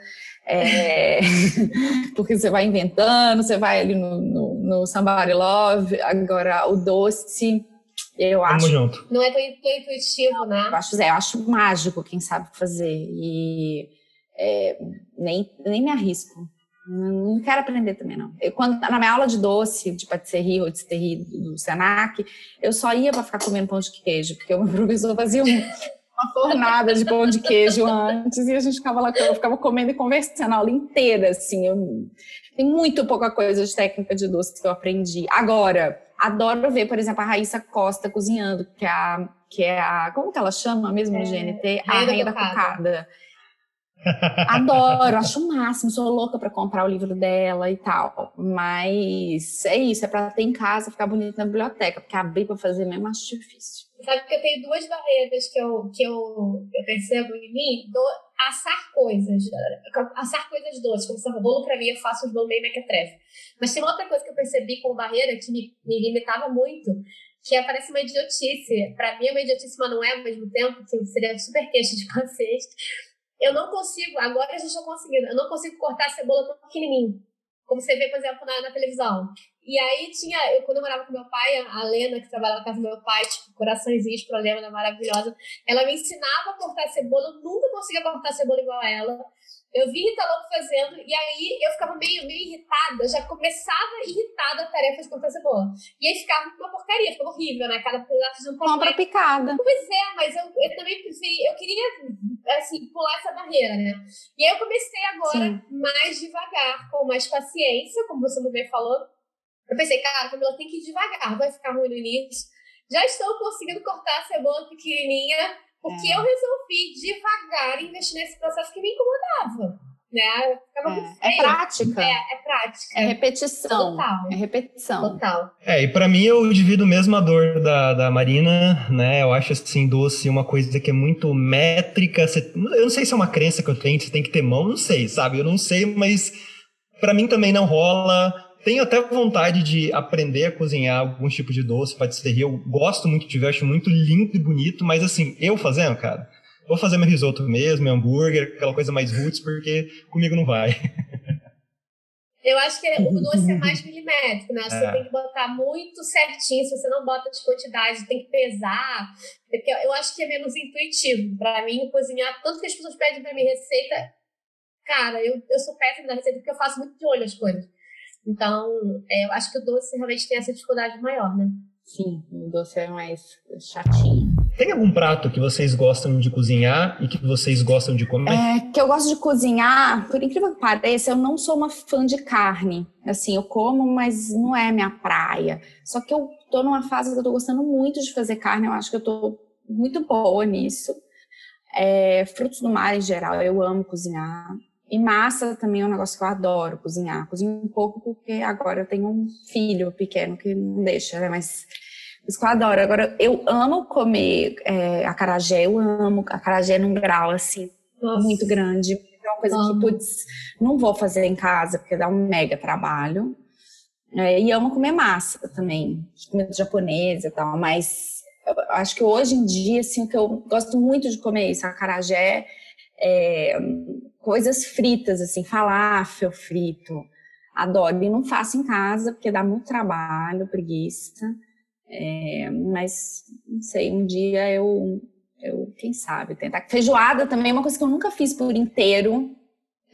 É, porque você vai inventando, você vai ali no, no, no Somebody Love. Agora, o doce, eu Tamo acho junto. Não é tão intuitivo, né? eu acho, é, eu acho mágico quem sabe fazer. E é, nem, nem me arrisco. Não quero aprender também, não. Eu, quando, na minha aula de doce, de patisserie ou de terri do, do Senac, eu só ia para ficar comendo pão de queijo, porque o meu professor fazia um- uma fornada de pão de queijo antes e a gente ficava lá, eu ficava comendo e conversando a aula inteira, assim. Eu, tem muito pouca coisa de técnica de doce que eu aprendi. Agora, adoro ver, por exemplo, a Raíssa Costa cozinhando, que é a, que é a como que ela chama mesmo no É, GNT? a Rainha da Rainha da Cocada. Adoro, acho o máximo, sou louca para comprar o livro dela e tal. Mas é isso, é para ter em casa, ficar bonito na biblioteca, porque abrir para fazer mesmo acho difícil. Sabe que eu tenho duas barreiras que eu, que eu, eu percebo em mim? Do, assar coisas. Assar coisas doces. Como você bolo pra mim, eu faço os bolos meio mequetrefe. Mas tem uma outra coisa que eu percebi como barreira que me, me limitava muito, que é, parece uma idiotice. Pra mim é uma idiotice, mas não é ao mesmo tempo, que seria super queixa de vocês. Eu não consigo, agora eu já estou conseguindo, eu não consigo cortar a cebola tão pequenininho. Como você vê, por exemplo, na, na televisão. E aí tinha, eu, quando eu morava com meu pai, a a Lena, que trabalhava na casa do meu pai, tipo, coraçõezinhos, problema, maravilhosa, ela me ensinava a cortar cebola, eu nunca conseguia cortar cebola igual a ela. Eu vi Rita Lobo fazendo, e aí eu ficava meio, meio irritada, já começava irritada a tarefa de cortar cebola. E aí ficava uma porcaria, ficava horrível, né? Cada pedaço de um. Compra picada. Pois é, mas eu, eu também preferi, eu queria, assim, pular essa barreira, né? E aí eu comecei agora Sim. mais devagar, com mais paciência, como você bem falou. Eu pensei, cara, Camila, tem que ir devagar, vai ficar ruim no início. Já estou conseguindo cortar a cebola pequenininha, porque É. eu resolvi devagar investir nesse processo que me incomodava, né? É, é prática, É, é prática. é repetição. Total. É repetição. Total. É, e pra mim eu divido mesmo a dor da, da Marina, né? Eu acho assim, doce uma coisa que é muito métrica. Você- eu não sei se é uma crença que eu tenho, se tem que ter mão, não sei, sabe? Eu não sei, mas pra mim também não rola. Tenho até vontade de aprender a cozinhar alguns tipos de doce, patisserie. Eu gosto muito de ver, acho muito lindo e bonito, mas assim, eu fazendo, cara, vou fazer meu risoto mesmo, meu hambúrguer, aquela coisa mais roots, porque comigo não vai. Eu acho que o doce é mais milimétrico, né? Acho que É. Você tem que botar muito certinho. Se você não bota de quantidade, tem que pesar. Porque eu acho que é menos intuitivo. Pra mim, cozinhar, tanto que as pessoas pedem pra mim receita, cara, eu, eu sou péssima na receita porque eu faço muito de olho as coisas. Então, é, eu acho que o doce realmente tem essa dificuldade maior, né? Sim, o doce é mais chatinho. Tem algum prato que vocês gostam de cozinhar e que vocês gostam de comer? É, que eu gosto de cozinhar, por incrível que pareça, eu não sou uma fã de carne. Assim, eu como, mas não é minha praia. Só que eu tô numa fase que eu tô gostando muito de fazer carne, eu acho que eu tô muito boa nisso. É, frutos do mar em geral, eu amo cozinhar. E massa também é um negócio que eu adoro cozinhar. Cozinho um pouco porque agora eu tenho um filho pequeno que não deixa, né? Mas isso que eu adoro. Agora, eu amo comer é, acarajé, eu amo acarajé num grau, assim, Nossa. muito grande. É uma coisa Amo. que, putz, não vou fazer em casa, porque dá um mega trabalho. É, e amo comer massa também, comida japonesa e tal, mas acho que hoje em dia, assim, que eu gosto muito de comer é isso, acarajé, é, coisas fritas, assim, falafel frito, adoro. E não faço em casa, porque dá muito trabalho, preguiça. É, mas, não sei, um dia eu, eu quem sabe, tentar. Feijoada também é uma coisa que eu nunca fiz por inteiro,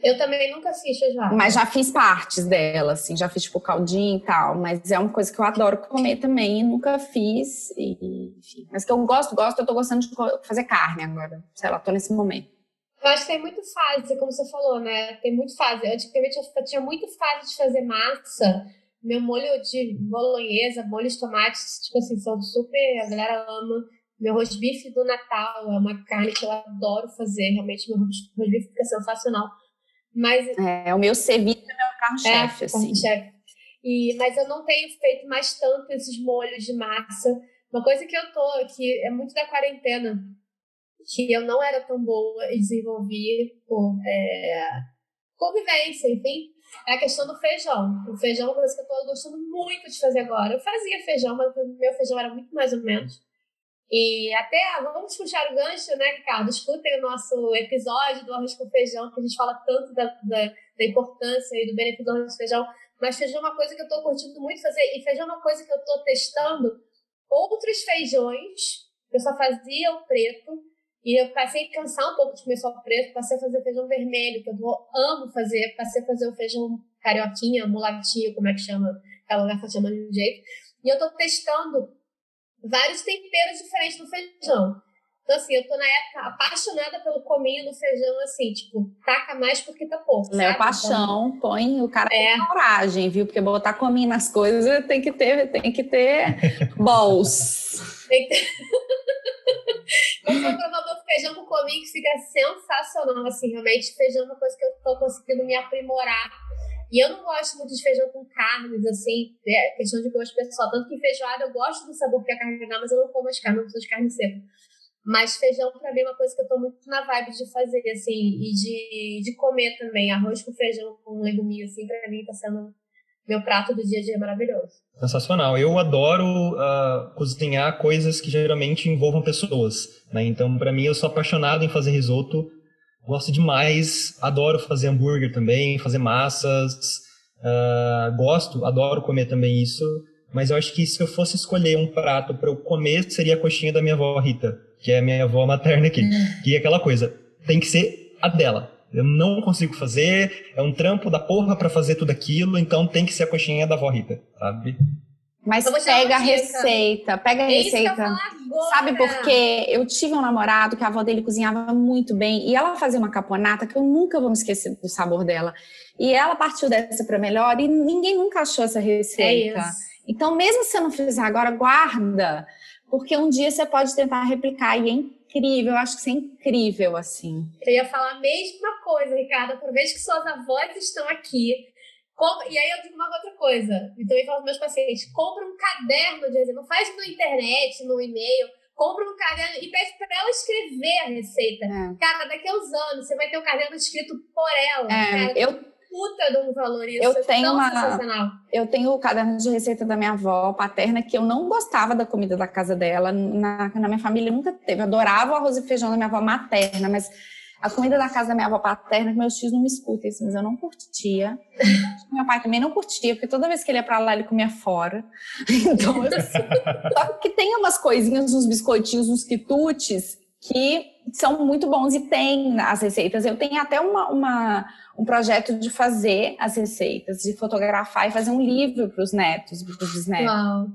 Eu também nunca fiz feijoada. mas já fiz partes dela, assim, já fiz tipo caldinho e tal, mas é uma coisa que eu adoro comer também, nunca fiz, e, enfim. Mas que eu gosto, gosto, eu tô gostando de fazer carne agora, sei lá, tô nesse momento. Eu acho que tem muito fase, como você falou, né? Tem muito fase. Antigamente eu tinha muito fase de fazer massa. Meu molho de bolonhesa, molho de tomate, tipo assim, são super. A galera ama. Meu rosbife do Natal é uma carne que eu adoro fazer. Realmente, meu ros- rosbife fica sensacional. Mas É, o meu ceviche é meu carro-chefe, é, assim. chefe. E, mas eu não tenho feito mais tanto esses molhos de massa. Uma coisa que eu tô, que é muito da quarentena, que eu não era tão boa e desenvolvi por é, convivência, enfim, é a questão do feijão. O feijão é uma coisa que eu tô gostando muito de fazer agora. Eu fazia feijão, mas meu feijão era muito mais ou menos. E até, vamos puxar o gancho, né, Ricardo? Escutem o nosso episódio do arroz com feijão, que a gente fala tanto da, da, da importância e do benefício do arroz com feijão. Mas feijão é uma coisa que eu tô curtindo muito fazer. E feijão é uma coisa que eu tô testando outros feijões. Eu só fazia o preto. E eu passei a cansar um pouco de comer só preto. Passei a fazer feijão vermelho, que eu amo fazer. Passei a fazer o feijão carioquinha, mulatinho, como é que chama? Cada lugar chamando de um jeito. E eu tô testando vários temperos diferentes no feijão. Então, assim, eu tô na época apaixonada pelo cominho no feijão, assim, tipo, taca mais porque tá pouco. Léo sabe? Paixão, põe o cara É. tem coragem, viu? Porque botar cominho nas coisas tem que ter, tem que ter balls. Tem que ter- provador de feijão com cominho que fica sensacional, assim, realmente. Feijão é uma coisa que eu tô conseguindo me aprimorar. E eu não gosto muito de feijão com carnes, assim, é questão de gosto pessoal. Tanto que feijoada eu gosto do sabor que a carne dá, mas eu não como as carnes, eu não sou de carne seca. Mas feijão, pra mim, é uma coisa que eu tô muito na vibe de fazer, assim, e de, de comer também. Arroz com feijão com leguminho, assim, pra mim tá sendo meu prato do dia a dia maravilhoso. Sensacional. Eu adoro ah, cozinhar coisas que geralmente envolvam pessoas. Né? Então, para mim, eu sou apaixonado em fazer risoto. Gosto demais. Adoro fazer hambúrguer também, fazer massas. Ah, gosto, adoro comer também isso. Mas eu acho que se eu fosse escolher um prato para eu comer, seria a coxinha da minha avó Rita, que é a minha avó materna aqui. E é aquela coisa, tem que ser a dela. Eu não consigo fazer, é um trampo da porra pra fazer tudo aquilo, então tem que ser a coxinha da avó Rita, sabe? Mas Eu pega a receita, pega a É que eu receita. Sabe por quê? Eu tive um namorado que a avó dele cozinhava muito bem e ela fazia uma caponata que eu nunca vou me esquecer do sabor dela. E ela partiu dessa para melhor e ninguém nunca achou essa É receita. isso. Então, mesmo se você não fizer agora, guarda, porque um dia você pode tentar replicar e é incrível. Eu acho que isso é incrível assim. Eu ia falar a mesma coisa, Ricardo. Aproveite que suas avós estão aqui. E aí eu digo uma outra coisa. Então eu falo para meus pacientes: compra um caderno de receita. Não faz na internet, no e-mail. Compra um caderno e pede para ela escrever a receita. É. Cara, daqui a uns anos você vai ter um caderno escrito por ela. É, cara, eu puta de um valor isso. Eu é tenho tão uma- sensacional. Eu tenho o caderno de receita da minha avó paterna, que eu não gostava da comida da casa dela. Na, na minha família nunca teve. Eu adorava o arroz e feijão da minha avó materna, mas a comida da casa da minha avó paterna, que meus tios não me escutam isso, mas eu não curtia. Meu pai também não curtia, porque toda vez que ele ia pra lá, ele comia fora. Então, eu... Só que tem umas coisinhas, uns biscoitinhos, uns quitutes, que são muito bons e tem as receitas. Eu tenho até uma, uma, um projeto de fazer as receitas, de fotografar e fazer um livro para os netos, para os bisnetos. Uau.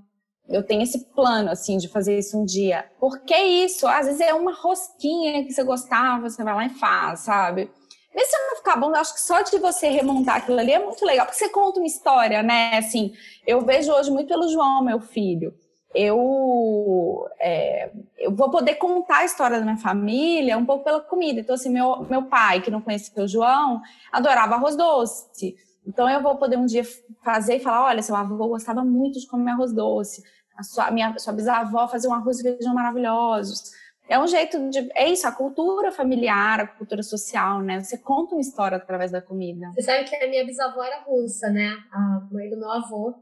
Eu tenho esse plano, assim, de fazer isso um dia. Porque isso, às vezes é uma rosquinha que você gostava, você vai lá e faz, sabe? Mesmo se não ficar bom, eu acho que só de você remontar aquilo ali é muito legal, porque você conta uma história, né? Assim, eu vejo hoje muito pelo João, meu filho. Eu, é, eu vou poder contar a história da minha família um pouco pela comida. Então, assim, meu, meu pai, que não conhecia o João, adorava arroz doce. Então, eu vou poder um dia fazer e falar: olha, seu avô gostava muito de comer arroz doce. A sua, minha, sua bisavó fazia um arroz e feijão maravilhosos. É um jeito de. É isso, a cultura familiar, a cultura social, né? Você conta uma história através da comida. Você sabe que a minha bisavó era russa, né? A mãe do meu avô.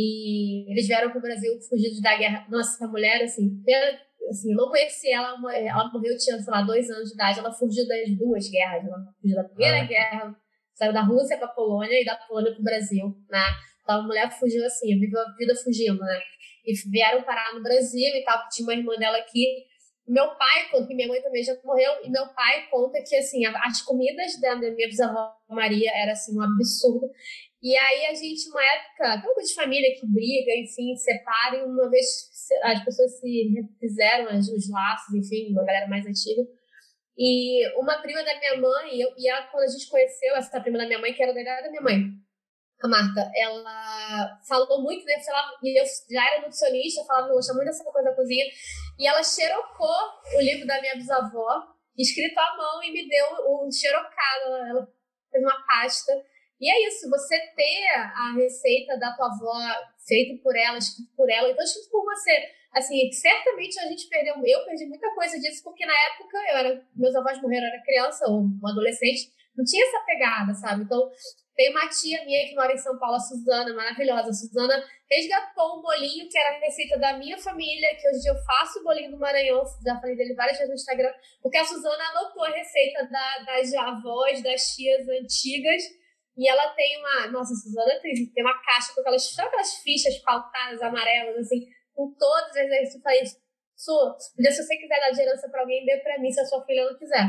E eles vieram para o Brasil fugidos da guerra. Nossa, essa mulher, assim, pela, assim, eu não conheci ela. Ela morreu, tinha, sei lá, dois anos de idade. Ela fugiu das duas guerras. Ela fugiu da Primeira Ah. Guerra, saiu da Rússia para a Polônia e da Polônia para o Brasil, né? Então a mulher fugiu assim, viveu a vida fugindo, né? E vieram parar no Brasil e tal, tinha uma irmã dela aqui. Meu pai conta, que minha mãe também já morreu, e meu pai conta que, assim, as comidas da minha bisavó Maria era, assim, um absurdo. E aí a gente, uma época, aquela coisa de família que briga, enfim, separa, e uma vez as pessoas se fizeram os laços, enfim, uma galera mais antiga. E uma prima da minha mãe, eu, e ela, quando a gente conheceu essa prima da minha mãe, que era da idade da minha mãe, a Marta, ela falou muito, né? Falava, e eu já era nutricionista, falava, eu gostava muito dessa coisa da cozinha. E ela xerocou o livro da minha bisavó, escrito à mão, e me deu um xerocado. Ela, ela fez uma pasta. E é isso, você ter a receita da tua avó feita por ela, escrito por ela, então escrito por você. Assim, certamente a gente perdeu, eu perdi muita coisa disso, porque na época eu era, meus avós morreram, eu era criança ou um adolescente, não tinha essa pegada, sabe? Então, tem uma tia minha que mora em São Paulo, a Suzana, maravilhosa. A Suzana resgatou um bolinho que era a receita da minha família, que hoje eu faço o bolinho do Maranhão, já falei dele várias vezes no Instagram, porque a Suzana anotou a receita da, das avós, das tias antigas, e ela tem uma. Nossa, a Suzana tem, tem uma caixa com aquelas, sabe aquelas fichas pautadas amarelas, assim, com todas as vezes eu falei, Su, se você quiser dar de herança pra alguém, dê pra mim, se a sua filha não quiser.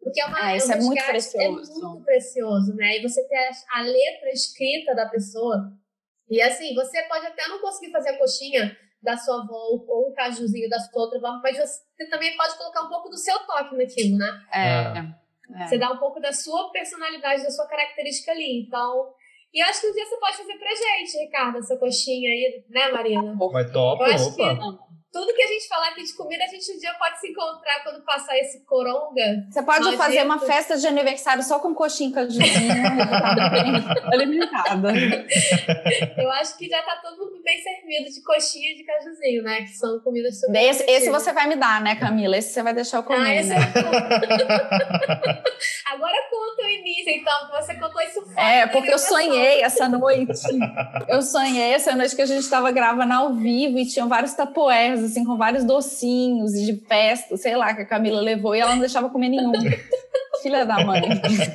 Porque é uma, ah, isso é, é muito precioso. É muito precioso, né? E você ter a, a, letra escrita da pessoa. E assim, você pode até não conseguir fazer a coxinha da sua avó ou o cajuzinho da sua outra avó, mas você também pode colocar um pouco do seu toque naquilo, né? É. é. Você dá um pouco da sua personalidade, da sua característica ali. Então, e eu acho que um dia você pode fazer pra gente, Ricardo, essa coxinha aí, né, Marina? Mas top, eu acho opa. Que, tudo que a gente falar aqui de comida, a gente um dia pode se encontrar quando passar esse coronga. Você pode nojento. fazer uma festa de aniversário só com coxinha cajuzinho, alimentada. Eu acho que já tá todo mundo bem servido de coxinha e de cajuzinho, né? Que são comidas super Esse, esse você vai me dar, né, Camila? Esse você vai deixar eu Ah, comer, esse né? Agora conta o início, então, que você contou isso fora. É, da porque eu sonhei essa noite. Eu sonhei essa noite que a gente estava gravando ao vivo e tinham vários tapoés, assim, com vários docinhos de festa, sei lá, que a Camila levou e ela não deixava comer nenhum. Filha da mãe.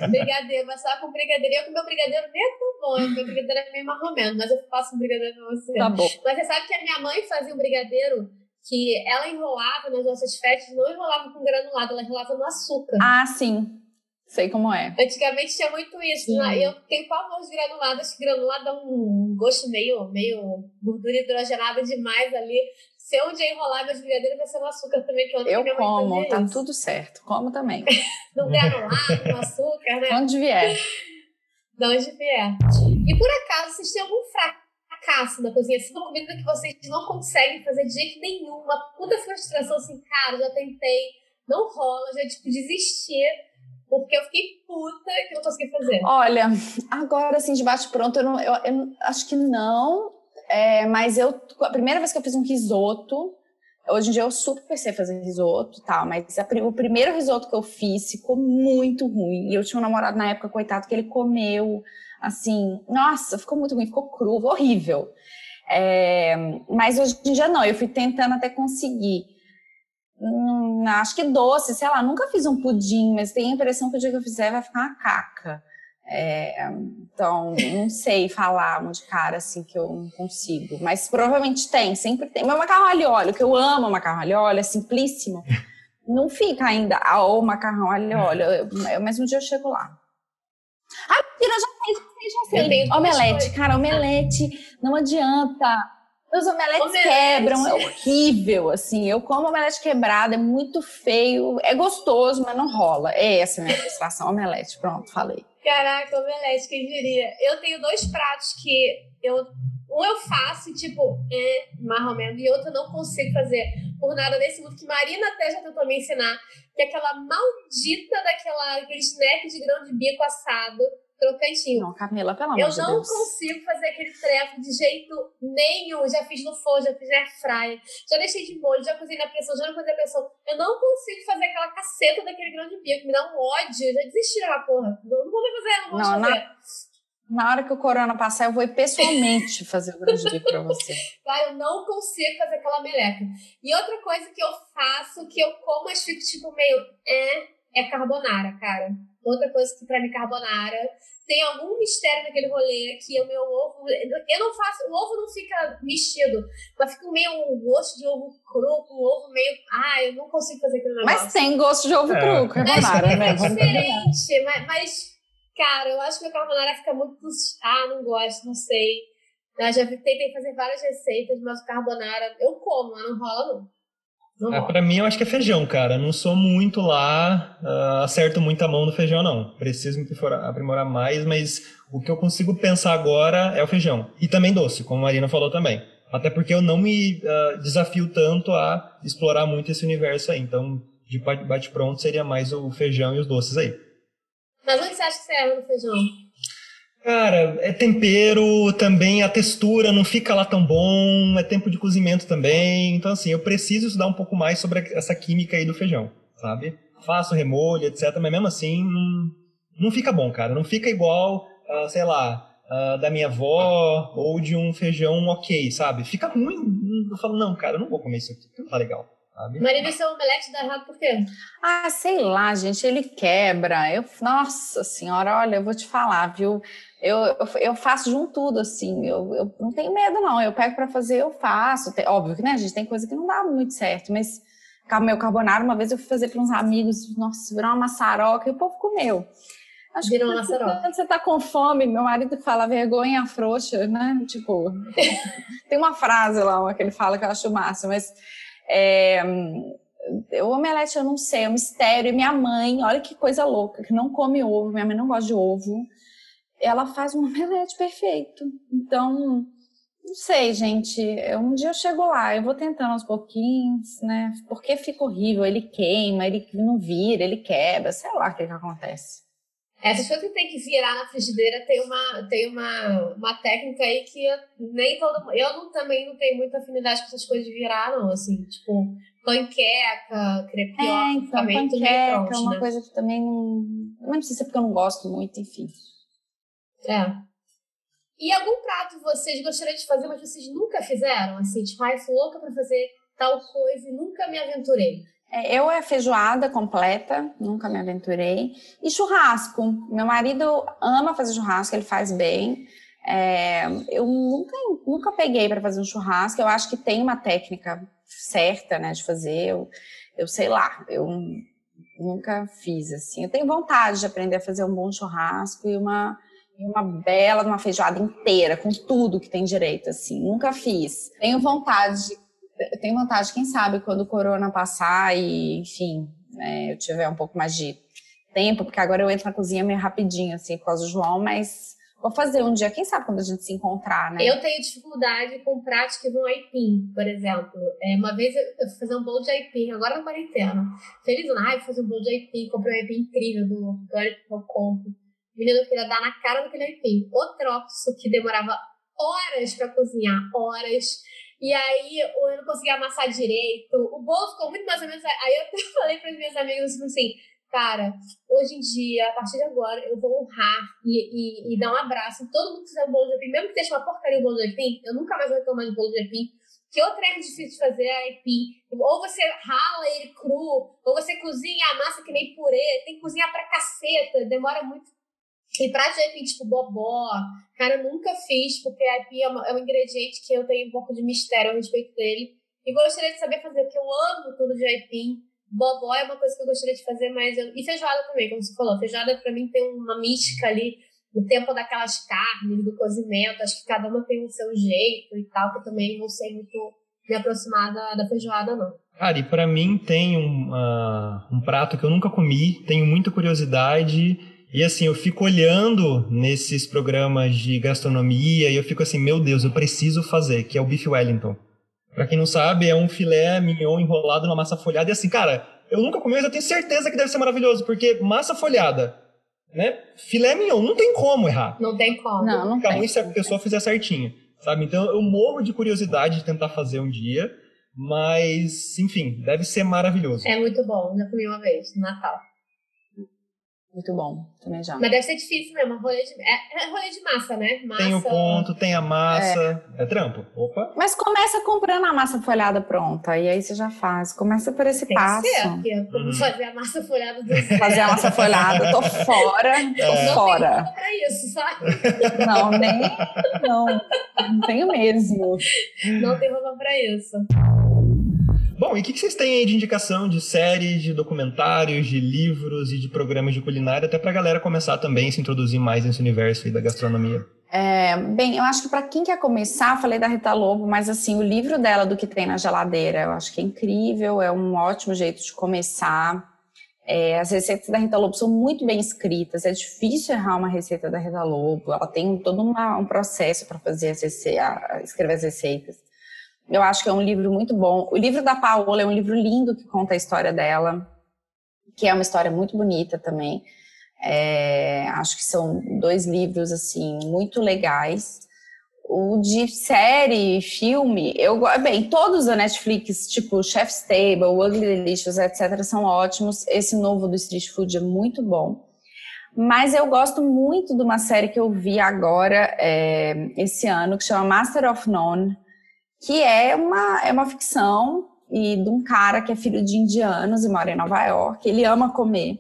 Brigadeiro, mas só com brigadeiro. Eu que meu brigadeiro nem é tão bom, meu brigadeiro é meio marromeno, mas eu faço um brigadeiro pra você. Tá bom. Mas você sabe que a minha mãe fazia um brigadeiro que ela enrolava nas nossas festas, não enrolava com granulado, ela enrolava no açúcar. Ah, sim. Sei como é. Antigamente tinha muito isso. Né? Eu tenho pavor de granulado, acho que granulado dá um gosto meio, meio gordura hidrogenada demais ali. Se eu um dia enrolar meus brigadeiros, vai ser no açúcar também, que eu não Eu minha como, tá isso. tudo certo. Como também. No granulado, no açúcar, né? Onde vier. De onde vier. E por acaso, vocês têm algum fracasso na cozinha? Assim, uma comida que vocês não conseguem fazer de jeito nenhum, uma puta frustração, assim, cara, já tentei, não rola, já, tipo, desisti, porque eu fiquei puta que não consegui fazer. Olha, agora assim, de bate-pronto, eu, não- eu- eu acho que não. É, mas eu, a primeira vez que eu fiz um risoto, hoje em dia eu super sei fazer risoto e tal, mas a o primeiro risoto que eu fiz ficou muito ruim. E eu tinha um namorado na época, coitado, que ele comeu, assim, nossa, ficou muito ruim, ficou cru, horrível. É, mas hoje em dia não, eu fui tentando até conseguir. Hum, acho que doce, sei lá, nunca fiz um pudim, mas tenho a impressão que o dia que eu fizer vai ficar uma caca. É, então, não sei falar um de cara assim que eu não consigo, mas provavelmente tem, sempre tem. Meu macarrão alho óleo, que eu amo macarrão alho óleo, é simplíssimo, não fica ainda ah, o macarrão alho óleo, eu- mas um dia eu chego lá. Ah, mentira, já sei, já sei, já Eu sei. Omelete, cara, omelete não adianta. Os omeletes Omelete. quebram, é horrível, assim. Eu como omelete quebrado, é muito feio, é gostoso, mas não rola. É essa a minha frustração, omelete, pronto, falei. Caraca, omelete, quem diria? Eu tenho dois pratos que eu. Um eu faço, tipo, é marromeno, e outro eu não consigo fazer por nada nesse mundo, que Marina até já tentou me ensinar, que é aquela maldita daquela, aquele snack de grão de bico assado, crocantinho. Não, Camila, pelo amor Eu de não Deus. consigo fazer aquele treco de jeito nenhum. Já fiz no forno, já fiz na airfryer, já deixei de molho, já cozinhei na pressão, já não cozinhei na pressão. Eu não consigo fazer aquela caceta daquele grão de bico, me dá um ódio. Eu já desisti daquela porra. Não, não vou mais fazer, não vou Não, fazer. Na hora que o corona passar, eu vou ir pessoalmente fazer o grande bico pra você. Tá? Eu não consigo fazer aquela meleca. E outra coisa que eu faço, que eu como, mas fico tipo meio. É, é carbonara, cara. Outra coisa que pra mim carbonara tem algum mistério naquele rolê que o meu ovo. Eu não faço. O ovo não fica mexido, mas fica meio um gosto de ovo cru, com um ovo meio. Ah, eu não consigo fazer aquele negócio. Mas tem gosto de ovo É. cru, carbonara, Mas né? é diferente, mas, mas, cara, eu acho que o carbonara fica muito. Ah, não gosto, não sei. Eu já tentei fazer várias receitas, mas o carbonara eu como, mas não rola, não. Não Ah, pra mim, eu acho que é feijão, cara. Não sou muito lá, ah, acerto muito a mão no feijão, não. Preciso me aprimorar- mais, mas o que eu consigo pensar agora é o feijão. E também doce, como a Marina falou também. Até porque eu não me ah, desafio tanto a explorar muito esse universo aí. Então, de ba- bate-pronto, seria mais o feijão e os doces aí. Mas onde você acha que você erra no feijão? Cara, é tempero, também a textura não fica lá tão bom, é tempo de cozimento também. Então, assim, eu preciso estudar um pouco mais sobre essa química aí do feijão, sabe? Faço remolho, etc. Mas mesmo assim, não, não fica bom, cara. Não fica igual, ah, sei lá, ah, da minha avó ou de um feijão ok, sabe? Fica ruim. Eu falo, não, cara, eu não vou comer isso aqui, porque não tá legal, sabe? Marina, seu omelete dá errado por quê? Ah, sei lá, gente, ele quebra. Eu, nossa senhora, olha, eu vou te falar, viu? Eu, eu, eu faço de um tudo, assim. Eu, eu não tenho medo, não. Eu pego pra fazer, eu faço. Tem- óbvio que, né, gente, tem coisa que não dá muito certo, mas meu carbonara, uma vez eu fui fazer para uns amigos, nossa, virou uma maçaroca e o povo comeu. Acho Virou uma maçaroca. Quando você tá com fome, meu marido fala vergonha frouxa, né? Tipo, tem uma frase lá que ele fala que eu acho massa, mas é, o omelete eu não sei, é um mistério. E minha mãe, olha que coisa louca, que não come ovo, minha mãe não gosta de ovo. Ela faz um omelete perfeito. Então, não sei, gente. Um dia eu chego lá, eu vou tentando aos pouquinhos, né? Porque fica horrível, ele queima, ele não vira, ele quebra, sei lá o que, que acontece. Essas coisas que tem que virar na frigideira tem uma, tem uma, uma técnica aí que eu- nem todo mundo. Eu não, também não tenho muita afinidade com essas coisas de virar, não. Assim, tipo, panqueca, crepioca, É, então, meio panqueca é uma né? coisa que também não. Não sei se é porque eu não gosto muito, enfim. É. E algum prato vocês gostariam de fazer, mas vocês nunca fizeram? Assim, tipo, ai, sou louca pra fazer tal coisa e nunca me aventurei. É, Eu é feijoada completa, nunca me aventurei. E churrasco. Meu marido ama fazer churrasco, ele faz bem. É, eu nunca, nunca peguei para fazer um churrasco. Eu acho que tem uma técnica certa, né, de fazer. Eu, eu sei lá, eu nunca fiz assim. Eu tenho vontade de aprender a fazer um bom churrasco e uma uma bela, uma feijoada inteira com tudo que tem direito assim. Nunca fiz. Tenho vontade tenho vontade, quem sabe, quando o corona passar e, enfim, né, eu tiver um pouco mais de tempo, porque agora eu entro na cozinha meio rapidinho, assim, por causa do João, mas vou fazer um dia, quem sabe, quando a gente se encontrar, né? Eu tenho dificuldade com práticas no aipim, por exemplo. É, uma vez eu fui fazer um bolo de aipim, agora na quarentena. Feliz ai, vou fazer um bolo de aipim, comprei um aipim incrível do Dória que eu compro. Menino, queria dar na cara daquele aipim. O troço que demorava horas pra cozinhar, horas. E aí eu não conseguia amassar direito. O bolo ficou muito mais ou menos. Aí eu falei para as minhas amigas tipo assim, cara, hoje em dia, a partir de agora, eu vou honrar e, e, e dar um abraço todo mundo que fizer um bolo de aipim, mesmo que deixe uma porcaria o bolo de aipim, eu nunca mais vou reclamar de bolo de aipim. Que outra é difícil de fazer é aipim. Ou você rala ele cru, ou você cozinha a massa que nem purê, tem que cozinhar pra caceta, demora muito. E prato de aipim, tipo bobó, cara, eu nunca fiz, porque aipim é, é um ingrediente que eu tenho um pouco de mistério a respeito dele. E gostaria de saber fazer, porque eu amo tudo de aipim. Bobó é uma coisa que eu gostaria de fazer, mas eu... E feijoada também, como você falou. Feijoada pra mim tem uma mística ali, o tempo daquelas carnes, do cozimento. Acho que cada uma tem o seu jeito e tal, que eu também não sei muito me aproximar da, da feijoada, não. Cara, e pra mim tem um, ah, um prato que eu nunca comi, tenho muita curiosidade. E assim, eu fico olhando nesses programas de gastronomia e eu fico assim, meu Deus, eu preciso fazer, que é o Beef Wellington. Pra quem não sabe, é um filé mignon enrolado numa massa folhada. E assim, cara, eu nunca comi, mas eu tenho certeza que deve ser maravilhoso, porque massa folhada, né? Filé mignon, não tem como errar. Não tem como. Não, não Fica tem. ruim se a pessoa fizer certinho, sabe? Então eu morro de curiosidade de tentar fazer um dia, mas, enfim, deve ser maravilhoso. É muito bom, já comi uma vez, no Natal. Muito bom, também já. Mas deve ser difícil mesmo. Rolê de, é, é rolê de massa, né? Massa. Tem o ponto, tem a massa. É, trampo. Opa. Mas começa comprando a massa folhada pronta. E aí você já faz. Começa por esse Tem passo. que ser, Uhum. fazer a massa folhada do zero. Fazer a massa folhada. Tô fora. Tô Não tem fora. roupa pra isso, sabe? Não, nem. Não. Não tenho mesmo. Não tem roupa pra isso. Bom, e o que, que vocês têm aí de indicação de séries, de documentários, de livros e de programas de culinária, até pra galera começar também a se introduzir mais nesse universo aí da gastronomia? É, bem, eu acho que para quem quer começar, falei da Rita Lobo, mas assim, o livro dela do que tem na geladeira, eu acho que é incrível, é um ótimo jeito de começar. É, as receitas da Rita Lobo são muito bem escritas, é difícil errar uma receita da Rita Lobo, ela tem todo uma- um processo para fazer as a- escrever as receitas. Eu acho que é um livro muito bom. O livro da Paola é um livro lindo que conta a história dela, que é uma história muito bonita também. É, acho que são dois livros assim muito legais. O de série, filme, eu bem, todos da Netflix, tipo Chef's Table, Ugly Delicious, etc, são ótimos. Esse novo do Street Food é muito bom. Mas eu gosto muito de uma série que eu vi agora, é, esse ano, que chama Master of None, que é uma, é uma ficção e de um cara que é filho de indianos e mora em Nova York. Ele ama comer.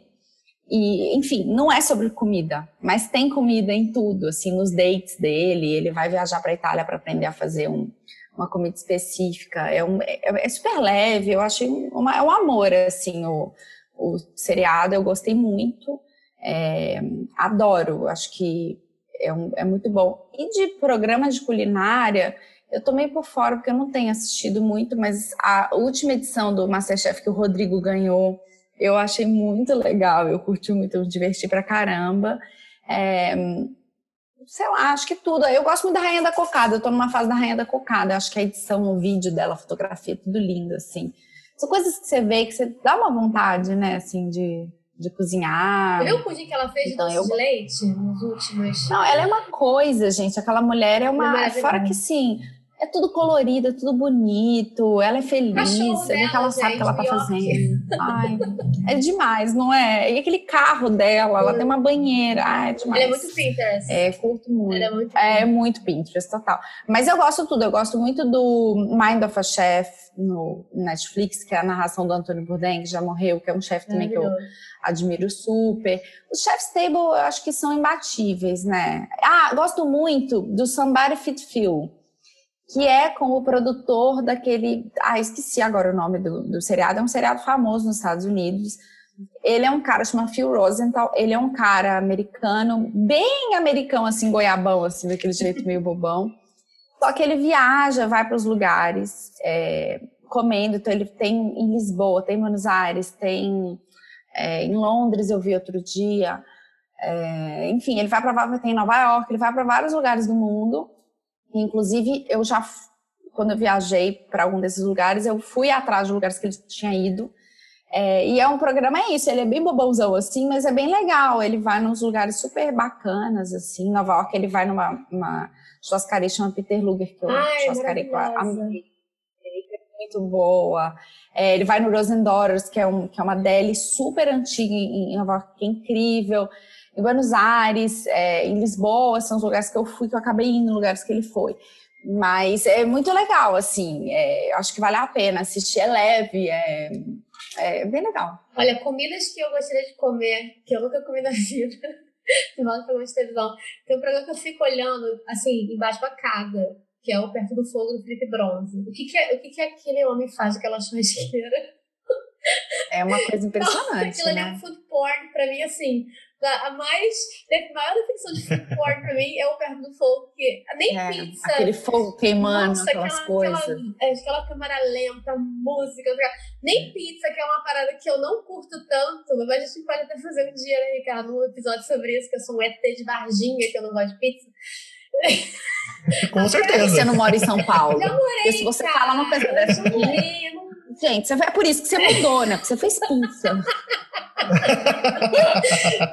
E, enfim, não é sobre comida, mas tem comida em tudo, assim, nos dates dele. Ele vai viajar para Itália para aprender a fazer um- uma comida específica. É, um, é, é super leve, eu achei uma, é um amor, assim, o, o seriado. Eu gostei muito, é, adoro, acho que é, um- é muito bom. E de programa de culinária, eu tô meio por fora, porque eu não tenho assistido muito, mas a última edição do Masterchef que o Rodrigo ganhou, eu achei muito legal, eu curti muito, eu me diverti pra caramba. É, sei lá, acho que tudo. Eu gosto muito da Rainha da Cocada, eu tô numa fase da Rainha da Cocada, acho que a edição, o vídeo dela, a fotografia, tudo lindo, assim. São coisas que você vê que você dá uma vontade, né, assim, de, de cozinhar. Viu o pudim que ela fez de Então, doce eu- de leite nos últimos? Não, ela é uma coisa, gente. Aquela mulher é uma. Maravilhosa. Fora que sim, é tudo colorido, é tudo bonito, ela é feliz, você vê que ela sabe o que ela tá fazendo. Ai, é demais, não é? E aquele carro dela, ela tem uma banheira. Ai, é demais. Ela é muito Pinterest. É, curto muito. Ela é muito É muito Pinterest, total. Mas eu gosto tudo. Eu gosto muito do Mind of a Chef no Netflix, que é a narração do Antônio Bourdain, que já morreu, que é um chefe também que eu admiro super. Os Chef's Table eu acho que são imbatíveis, né? Ah, gosto muito do Somebody Fit Phil, que é com o produtor daquele. Ah, esqueci agora o nome do, do seriado. É um seriado famoso nos Estados Unidos. Ele é um cara, chama Phil Rosenthal. Ele é um cara americano, bem americano, assim, goiabão, assim, daquele jeito meio bobão. Só que ele viaja, vai para os lugares, é, comendo. Então, ele tem em Lisboa, tem em Buenos Aires, tem é, em Londres, eu vi outro dia. É, enfim, ele vai para tem em Nova York, ele vai para vários lugares do mundo. Inclusive, eu já, quando eu viajei para algum desses lugares, eu fui atrás de lugares que ele tinha ido. É, e é um programa, é isso, ele é bem bobãozão, assim, mas é bem legal. Ele vai nos lugares super bacanas, assim. Em Nova York, ele vai numa uma churrascaria chama Peter Luger, que eu Ai, churrascaria maravilhosa. amei. É muito boa. É, ele vai no Rosen Daughters, que é, um, que é uma deli super antiga em Nova York, que é incrível. Em Buenos Aires, é, em Lisboa, são os lugares que eu fui, que eu acabei indo, lugares que ele foi. Mas é muito legal, assim. é, acho que vale a pena assistir, é leve, é, é bem legal. Olha, comidas que eu gostaria de comer, que eu nunca comi na vida. Em volta programa de televisão. Tem um programa que eu fico olhando, assim, embaixo da casa, que é o Perto do Fogo do Felipe Bronze. O que que, é, o que que aquele homem faz daquela churrasqueira? É uma coisa impressionante, Aquilo ali é né? um food porn pra mim, assim. A mais, a maior definição de food porn pra mim é o Perto do Fogo, porque nem É, pizza. aquele fogo queimando, Nossa, aquelas aquela, coisas. Aquela, é, aquela câmera lenta, música, aquela- nem pizza, que é uma parada que eu não curto tanto, mas a gente pode até fazer um dia, né, Ricardo, um episódio sobre isso, que eu sou um ET de Varginha, que eu não gosto de pizza. Com certeza. Você não mora em São Paulo. Já morei, Porque se você cara, fala uma coisa dessa eu morei, eu gente, é por isso que você mudou, né? Porque você fez pizza.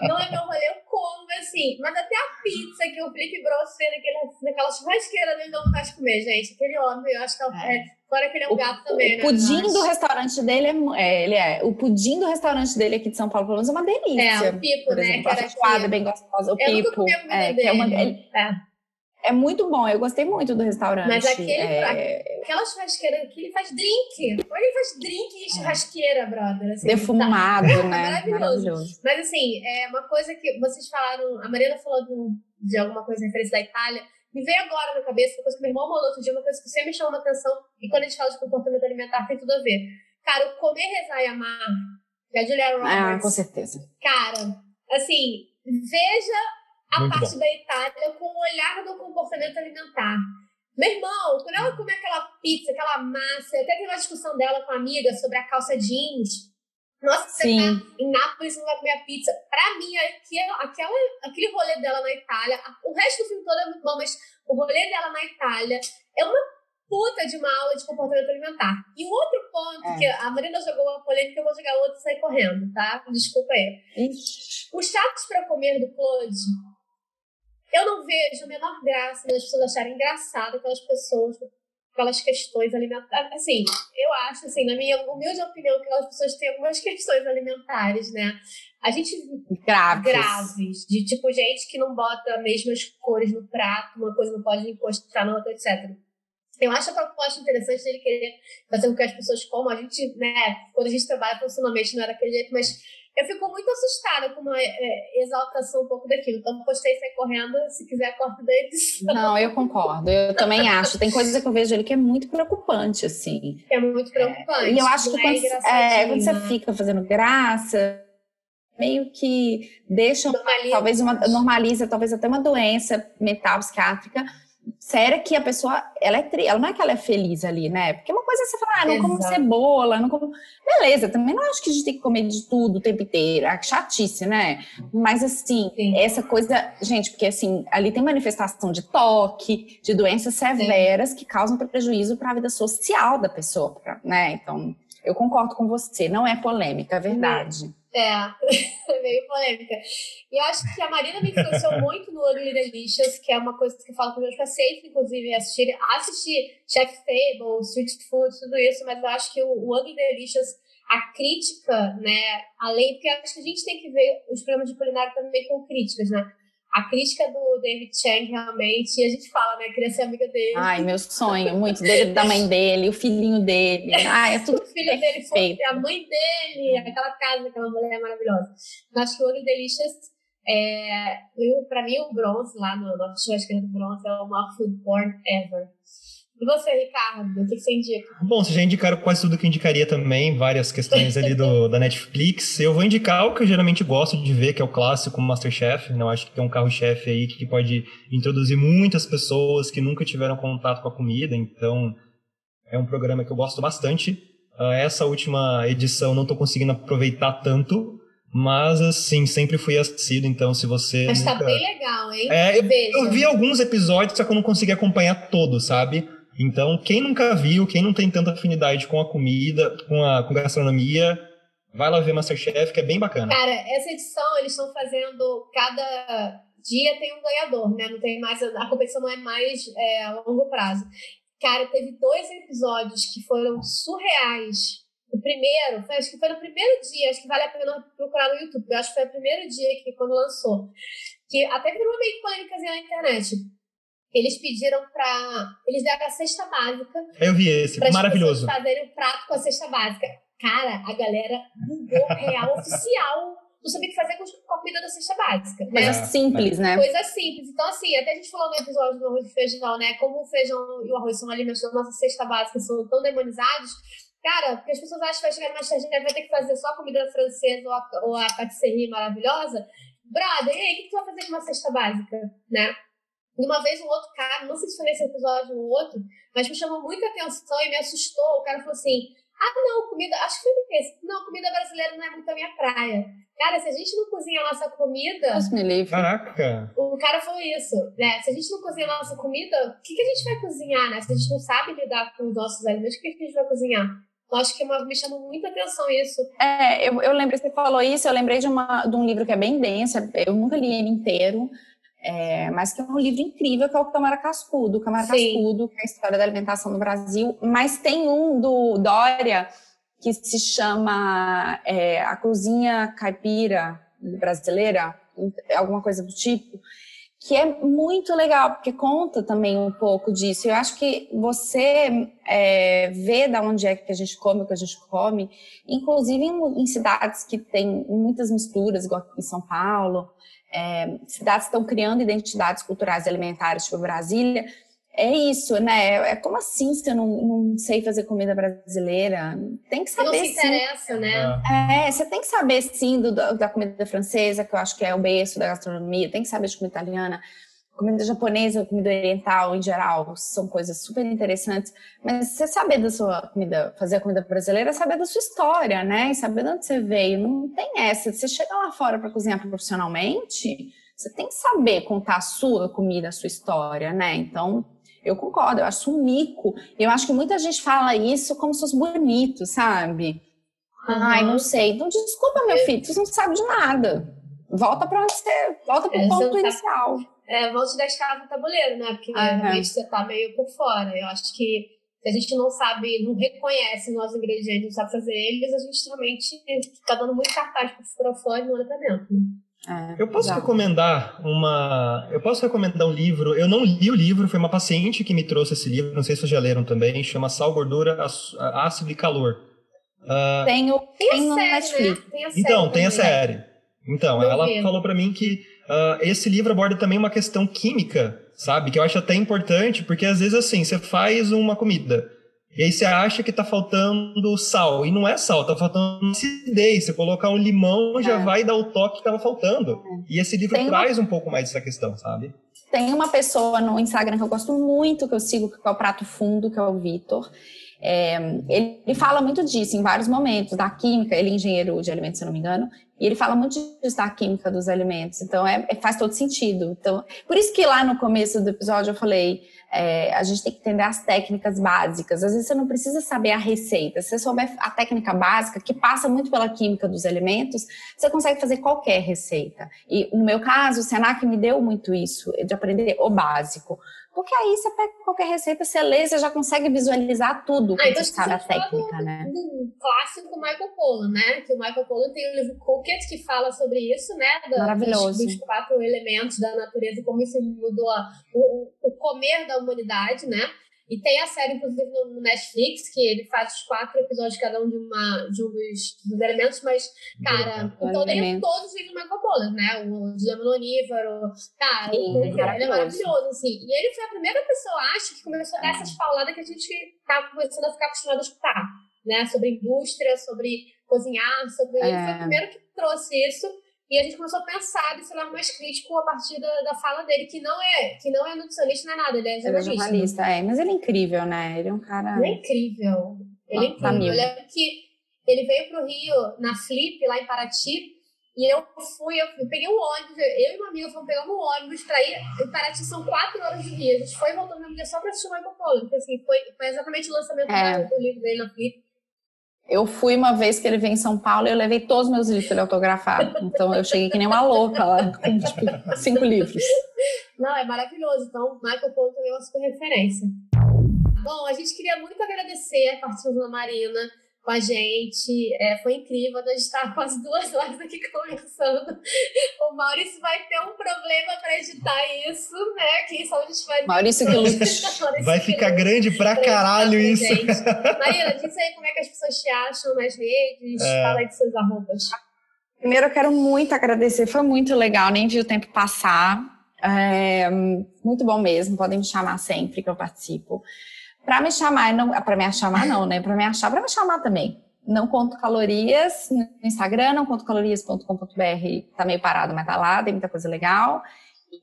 não é meu rolê, eu como, assim, mas até a pizza que o Felipe Bronze fez naquele, naquela churrasqueira dele dá vontade de comer, gente. Aquele homem, eu acho que é, É. é, fora que ele é um gato também, o né? pudim Mas- do restaurante dele é, é, ele é. O pudim do restaurante dele aqui de São Paulo, pelo menos, é uma delícia. É, o Pipo, Por né? exemplo, que era é aqui. bem gostosa. O Eu nunca pipo. comi a É, que é, uma, dele. é, é muito bom. Eu gostei muito do restaurante. Mas aquele é, Aquela churrasqueira que ele faz drink. Olha, ele faz drink e churrasqueira, brother. Assim, tá. defumado, né? Maravilhoso. Maravilhoso. Mas assim, é uma coisa que vocês falaram, a Mariana falou de, de alguma coisa referente da Itália, me veio agora na cabeça, uma coisa que meu irmão mandou outro dia, uma coisa que sempre me chamou uma atenção, e quando a gente fala de comportamento alimentar tem tudo a ver. Cara, o comer, rezar e amar, da Julia Ah, Roberts, com certeza. cara, assim, veja a Muito parte bom. da Itália com o olhar do comportamento alimentar. Meu irmão, quando ela come aquela pizza, aquela massa, até tem uma discussão dela com a amiga sobre a calça jeans. Nossa, você Sim. tá em Nápoles não vai comer a pizza. Pra mim, aquela, aquela, aquele rolê dela na Itália, o resto do filme todo é muito bom, mas o rolê dela na Itália é uma puta de uma aula de comportamento alimentar. E um outro ponto, É. que a Marina jogou uma polêmica, eu vou jogar outra e sair correndo, tá? Desculpa aí. Ixi. Os chatos pra comer do Claude, eu não vejo a menor graça das pessoas acharem engraçado aquelas pessoas aquelas questões alimentares. Assim, eu acho, assim, na minha humilde opinião, que aquelas pessoas têm algumas questões alimentares, né? A gente Graves. graves, de tipo gente que não bota as mesmas cores no prato, uma coisa não pode encostar na outra, etc. Eu acho a proposta interessante dele querer fazer com que as pessoas comam. A gente, né, quando a gente trabalha profissionalmente não é daquele jeito, mas eu fico muito assustada com uma é, exaltação um pouco daquilo. Então, postei sair correndo, se quiser, corta da edição. Não, eu concordo. Eu também acho. Tem coisas que eu vejo ali que é muito preocupante, assim. É muito preocupante. E eu acho que é quando, é, quando você né? fica fazendo graça, meio que deixa Normaliza. talvez uma normaliza talvez até uma doença mental psiquiátrica séria que a pessoa ela é tri- ela não é que ela é feliz ali, né? Porque uma coisa é você falar, ah, não como Exato. cebola, não como beleza, também não acho que a gente tem que comer de tudo o tempo inteiro, que chatice, né? Mas assim, Sim. essa coisa, gente, porque assim, ali tem manifestação de toque, de doenças severas que causam prejuízo para a vida social da pessoa, né? Então, eu concordo com você, não é polêmica, é verdade. É, meio polêmica. E eu acho que a Marina me influenciou muito no Ugly Delicious, que é uma coisa que eu falo com meus pacientes, inclusive, assistir, assistir Chef's Table, Street Food, tudo isso, mas eu acho que o, o Ugly Delicious, a crítica, né, além, porque eu acho que a gente tem que ver os programas de culinária também com críticas, né? A crítica do David Chang, realmente, e a gente fala, né, queria ser amiga dele. Ai, meu sonho, muito dele, da mãe dele, o filhinho dele. Ai, é tudo o filho dele foi a mãe dele, aquela casa, aquela mulher maravilhosa. Eu acho que o Ugly Delicious, é, eu, pra mim, o bronze lá no nosso churrasqueiro do bronze é o maior food porn ever. E você, Ricardo, o que você indica? Bom, vocês já indicaram quase tudo que eu indicaria também, várias questões ali do, da Netflix. Eu vou indicar o que eu geralmente gosto de ver, que é o clássico Masterchef. Né? Eu acho que é um carro-chefe aí que pode introduzir muitas pessoas que nunca tiveram contato com a comida. Então, é um programa que eu gosto bastante. Ah, essa última edição não estou conseguindo aproveitar tanto, mas assim, sempre fui assíduo. Então, se você. Mas tá nunca- bem legal, hein? É, eu- eu vi alguns episódios, só que eu não consegui acompanhar todos, sabe? Então, quem nunca viu, quem não tem tanta afinidade com a comida, com a com gastronomia, vai lá ver Masterchef, que é bem bacana. Cara, essa edição eles estão fazendo cada dia tem um ganhador, né? Não tem mais a competição não é mais é, a longo prazo. Cara, teve dois episódios que foram surreais. O primeiro, foi, acho que foi no primeiro dia, acho que vale a pena procurar no YouTube. Eu acho que foi o primeiro dia que quando lançou, que até virou meio polêmica na internet. Eles pediram pra. Eles deram a cesta básica Eu vi esse, para maravilhoso. fazerem o prato com a cesta básica. Cara, a galera bugou real oficial. Não sabia o que fazer com a comida da cesta básica. Né? Coisa simples, né? Coisa simples. Então, assim, até a gente falou no episódio do arroz e feijão, né? Como o feijão e o arroz são alimentos da nossa cesta básica, são tão demonizados. Cara, porque as pessoas acham que vai chegar no Masterchef vai ter que fazer só comida francesa ou a, ou a patisserie maravilhosa. Brother, e aí, o que tu vai fazer com uma cesta básica, né? E uma vez um outro cara, não sei se foi nesse episódio ou outro, mas me chamou muita atenção e me assustou. O cara falou assim: ah, não, comida. Acho que foi esse. Não, comida brasileira não é muito a minha praia. Cara, se a gente não cozinha a nossa comida. Deus me livre. Caraca! O cara falou isso, né? Se a gente não cozinha a nossa comida, o que, que a gente vai cozinhar, né? Se a gente não sabe lidar com os nossos alimentos, o que, que a gente vai cozinhar? Eu acho que é uma, me chama muita atenção isso. É, eu, eu lembrei, você falou isso, eu lembrei de, uma, de um livro que é bem denso, eu nunca li ele inteiro, é, mas que é um livro incrível, que é o Câmara Cascudo. Câmara Sim. Cascudo, que é a história da alimentação no Brasil. Mas tem um do Dória, que se chama é, A Cozinha Caipira Brasileira, alguma coisa do tipo, que é muito legal, porque conta também um pouco disso. Eu acho que você é, vê da onde é que a gente come o que a gente come, inclusive em, em cidades que têm muitas misturas, igual em São Paulo, é, cidades estão criando identidades culturais alimentares, tipo Brasília. É isso, né? É como assim se eu não, não sei fazer comida brasileira? Tem que Não saber se sim. interessa, né? Ah, É, você tem que saber sim do- da, da comida francesa, que eu acho que é o berço da gastronomia, tem que saber de comida italiana, comida japonesa, comida oriental em geral, são coisas super interessantes. Mas você saber da sua comida, fazer a comida brasileira, é saber da sua história, né? E saber de onde você veio. Não tem essa. Você chega lá fora para cozinhar profissionalmente, você tem que saber contar a sua comida, a sua história, né? Então, eu concordo, eu acho um mico. Eu acho que muita gente fala isso como se fosse bonito, sabe? Ai, Uhum. não sei. Então, desculpa, meu filho, você não sabe de nada. Volta para onde você. Volta pro É, você ponto sabe- inicial. É, vão te escravo no tabuleiro, né? Porque Aham. realmente você tá meio por fora. Eu acho que se a gente não sabe, não reconhece nossos ingredientes, não sabe fazer eles, a gente realmente fica dando muito cartaz pro microfone e olha pra dentro. É, Eu posso exato. recomendar uma. Eu posso recomendar um livro. Eu não li o livro, foi uma paciente que me trouxe esse livro. Não sei se vocês já leram também. Chama Sal, Gordura, Ácido e Calor. Ah, Tem, o, Tem, tem no série, Netflix. né? Tem a série. então, tem a série. Então, Não ela vi. falou pra mim que ah, esse livro aborda também uma questão química, sabe? Que eu acho até importante, porque às vezes assim, você faz uma comida. E aí você acha que tá faltando sal. E não é sal, tá faltando acidez. Você colocar um limão já É. vai dar o toque que tava faltando. E esse livro Tem uma- traz um pouco mais dessa questão, sabe? Tem uma pessoa no Instagram que eu gosto muito, que eu sigo, que é o Prato Fundo, que é o Vitor. É, ele, ele fala muito disso em vários momentos, da química, ele é engenheiro de alimentos, se eu não me engano, e ele fala muito disso da química dos alimentos, então é, é- faz todo sentido. Então, por isso que lá no começo do episódio eu falei, é, a gente tem que entender as técnicas básicas, às vezes você não precisa saber a receita, se você souber a técnica básica, que passa muito pela química dos alimentos, você consegue fazer qualquer receita. E no meu caso, o Senac me deu muito isso, de aprender o básico. Porque aí você pega qualquer receita, você lê, você já consegue visualizar tudo, Ah, então você sabe a técnica, né? do clássico Michael Pollan, né? Que o Michael Pollan tem o livro Cooked que fala sobre isso, né? Da- Maravilhoso. Dos, dos quatro elementos da natureza, como isso mudou o, o comer da humanidade, né? E tem a série, inclusive, no, Netflix, que ele faz os quatro episódios, cada um de, uma, de um dos, dos elementos, mas, cara, Do então tem elemento. todos os livros do Michael Pollan, né? O Dilema Onívoro, tá, Sim, o, ele é maravilhoso. assim. E ele foi a primeira pessoa, acho, que começou a dar essas pauladas que a gente tá começando a ficar acostumado a escutar, né? Sobre indústria, sobre cozinhar, sobre... Ele foi É. o primeiro que trouxe isso e a gente começou a pensar desse lado mais crítico a partir da, da fala dele, que não é que não é nutricionista, não é nada, ele é Ele é jornalista. jornalista, é. Mas ele é incrível, né? Ele é um cara. Ele é incrível. Ele é tá incrível. mil. Eu lembro que ele veio pro Rio na Flip, lá em Paraty, e eu fui, eu peguei um ônibus, eu e uma amiga fomos pegar um ônibus pra ir. Em Paraty são quatro horas de Rio. A gente foi e voltou no mesmo dia só pra assistir o Michael Pollan, porque assim, foi, foi exatamente o lançamento É. do livro dele na Flip. Eu fui uma vez que ele veio em São Paulo e eu levei todos os meus livros pra ele autografar. Então eu cheguei que nem uma louca lá, com tipo, cinco livros. Não, é maravilhoso. Então, Michael Pollan também é uma super referência. Bom, a gente queria muito agradecer a participação da Marina com a gente. É, foi incrível. A gente está quase duas horas aqui conversando. O Maurício vai ter um problema para editar isso, né? Que só a gente vai. Maurício que. Maurício Vai ficar grande pra caralho isso. Marina, diz aí como é que as pessoas te acham nas redes. É. Fala aí de seus arrobas. Primeiro, eu quero muito agradecer, foi muito legal, nem vi o tempo passar. É, muito bom mesmo, podem me chamar sempre que eu participo. Para me chamar, não, para me chamar não, né? Para me achar, para me chamar também. Não conto calorias no Instagram, não conto calorias.com.br, tá meio parado, mas tá lá, tem muita coisa legal.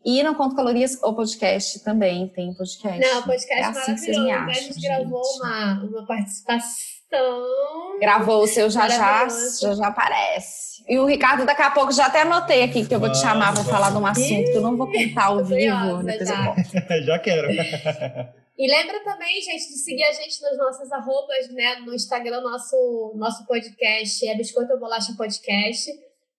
E não conto calorias, o podcast também, tem podcast. Não, o podcast é assim que vocês me maravilhoso. né? acham, a gente gravou gente. uma, uma participação. Gravou o seu já já, já já aparece. E o Ricardo, daqui a pouco, já até anotei aqui que eu vou te chamar para falar de um assunto que eu não vou contar ao vivo. curiosa Depois eu já. conto. Já quero. E lembra também, gente, de seguir a gente nas nossas arrobas, né? No Instagram, nosso, nosso podcast é Biscoito ou Bolacha Podcast.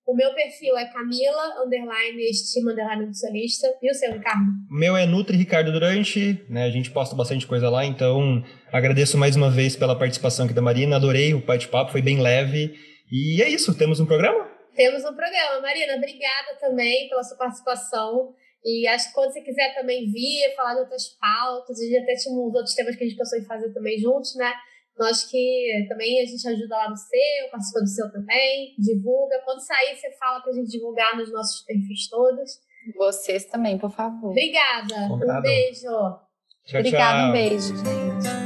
O meu perfil é Camila, underline, estima, underline, nutricionista. E o seu, Ricardo? O meu é Nutri Ricardo Durante, né? A gente posta bastante coisa lá, então agradeço mais uma vez pela participação aqui da Marina. Adorei o bate-papo, foi bem leve. E é isso, temos um programa? Temos um programa. Marina, obrigada também pela sua participação. E acho que quando você quiser também vir, falar de outras pautas, a gente até tinha uns outros temas que a gente pensou em fazer também juntos, né? Então, acho que também a gente ajuda lá no seu, participa do seu também, divulga. Quando sair, você fala pra gente divulgar nos nossos perfis todos. Vocês também, por favor. Obrigada. Obrigado. Um beijo. Tchau, Obrigada, tchau. um beijo, gente.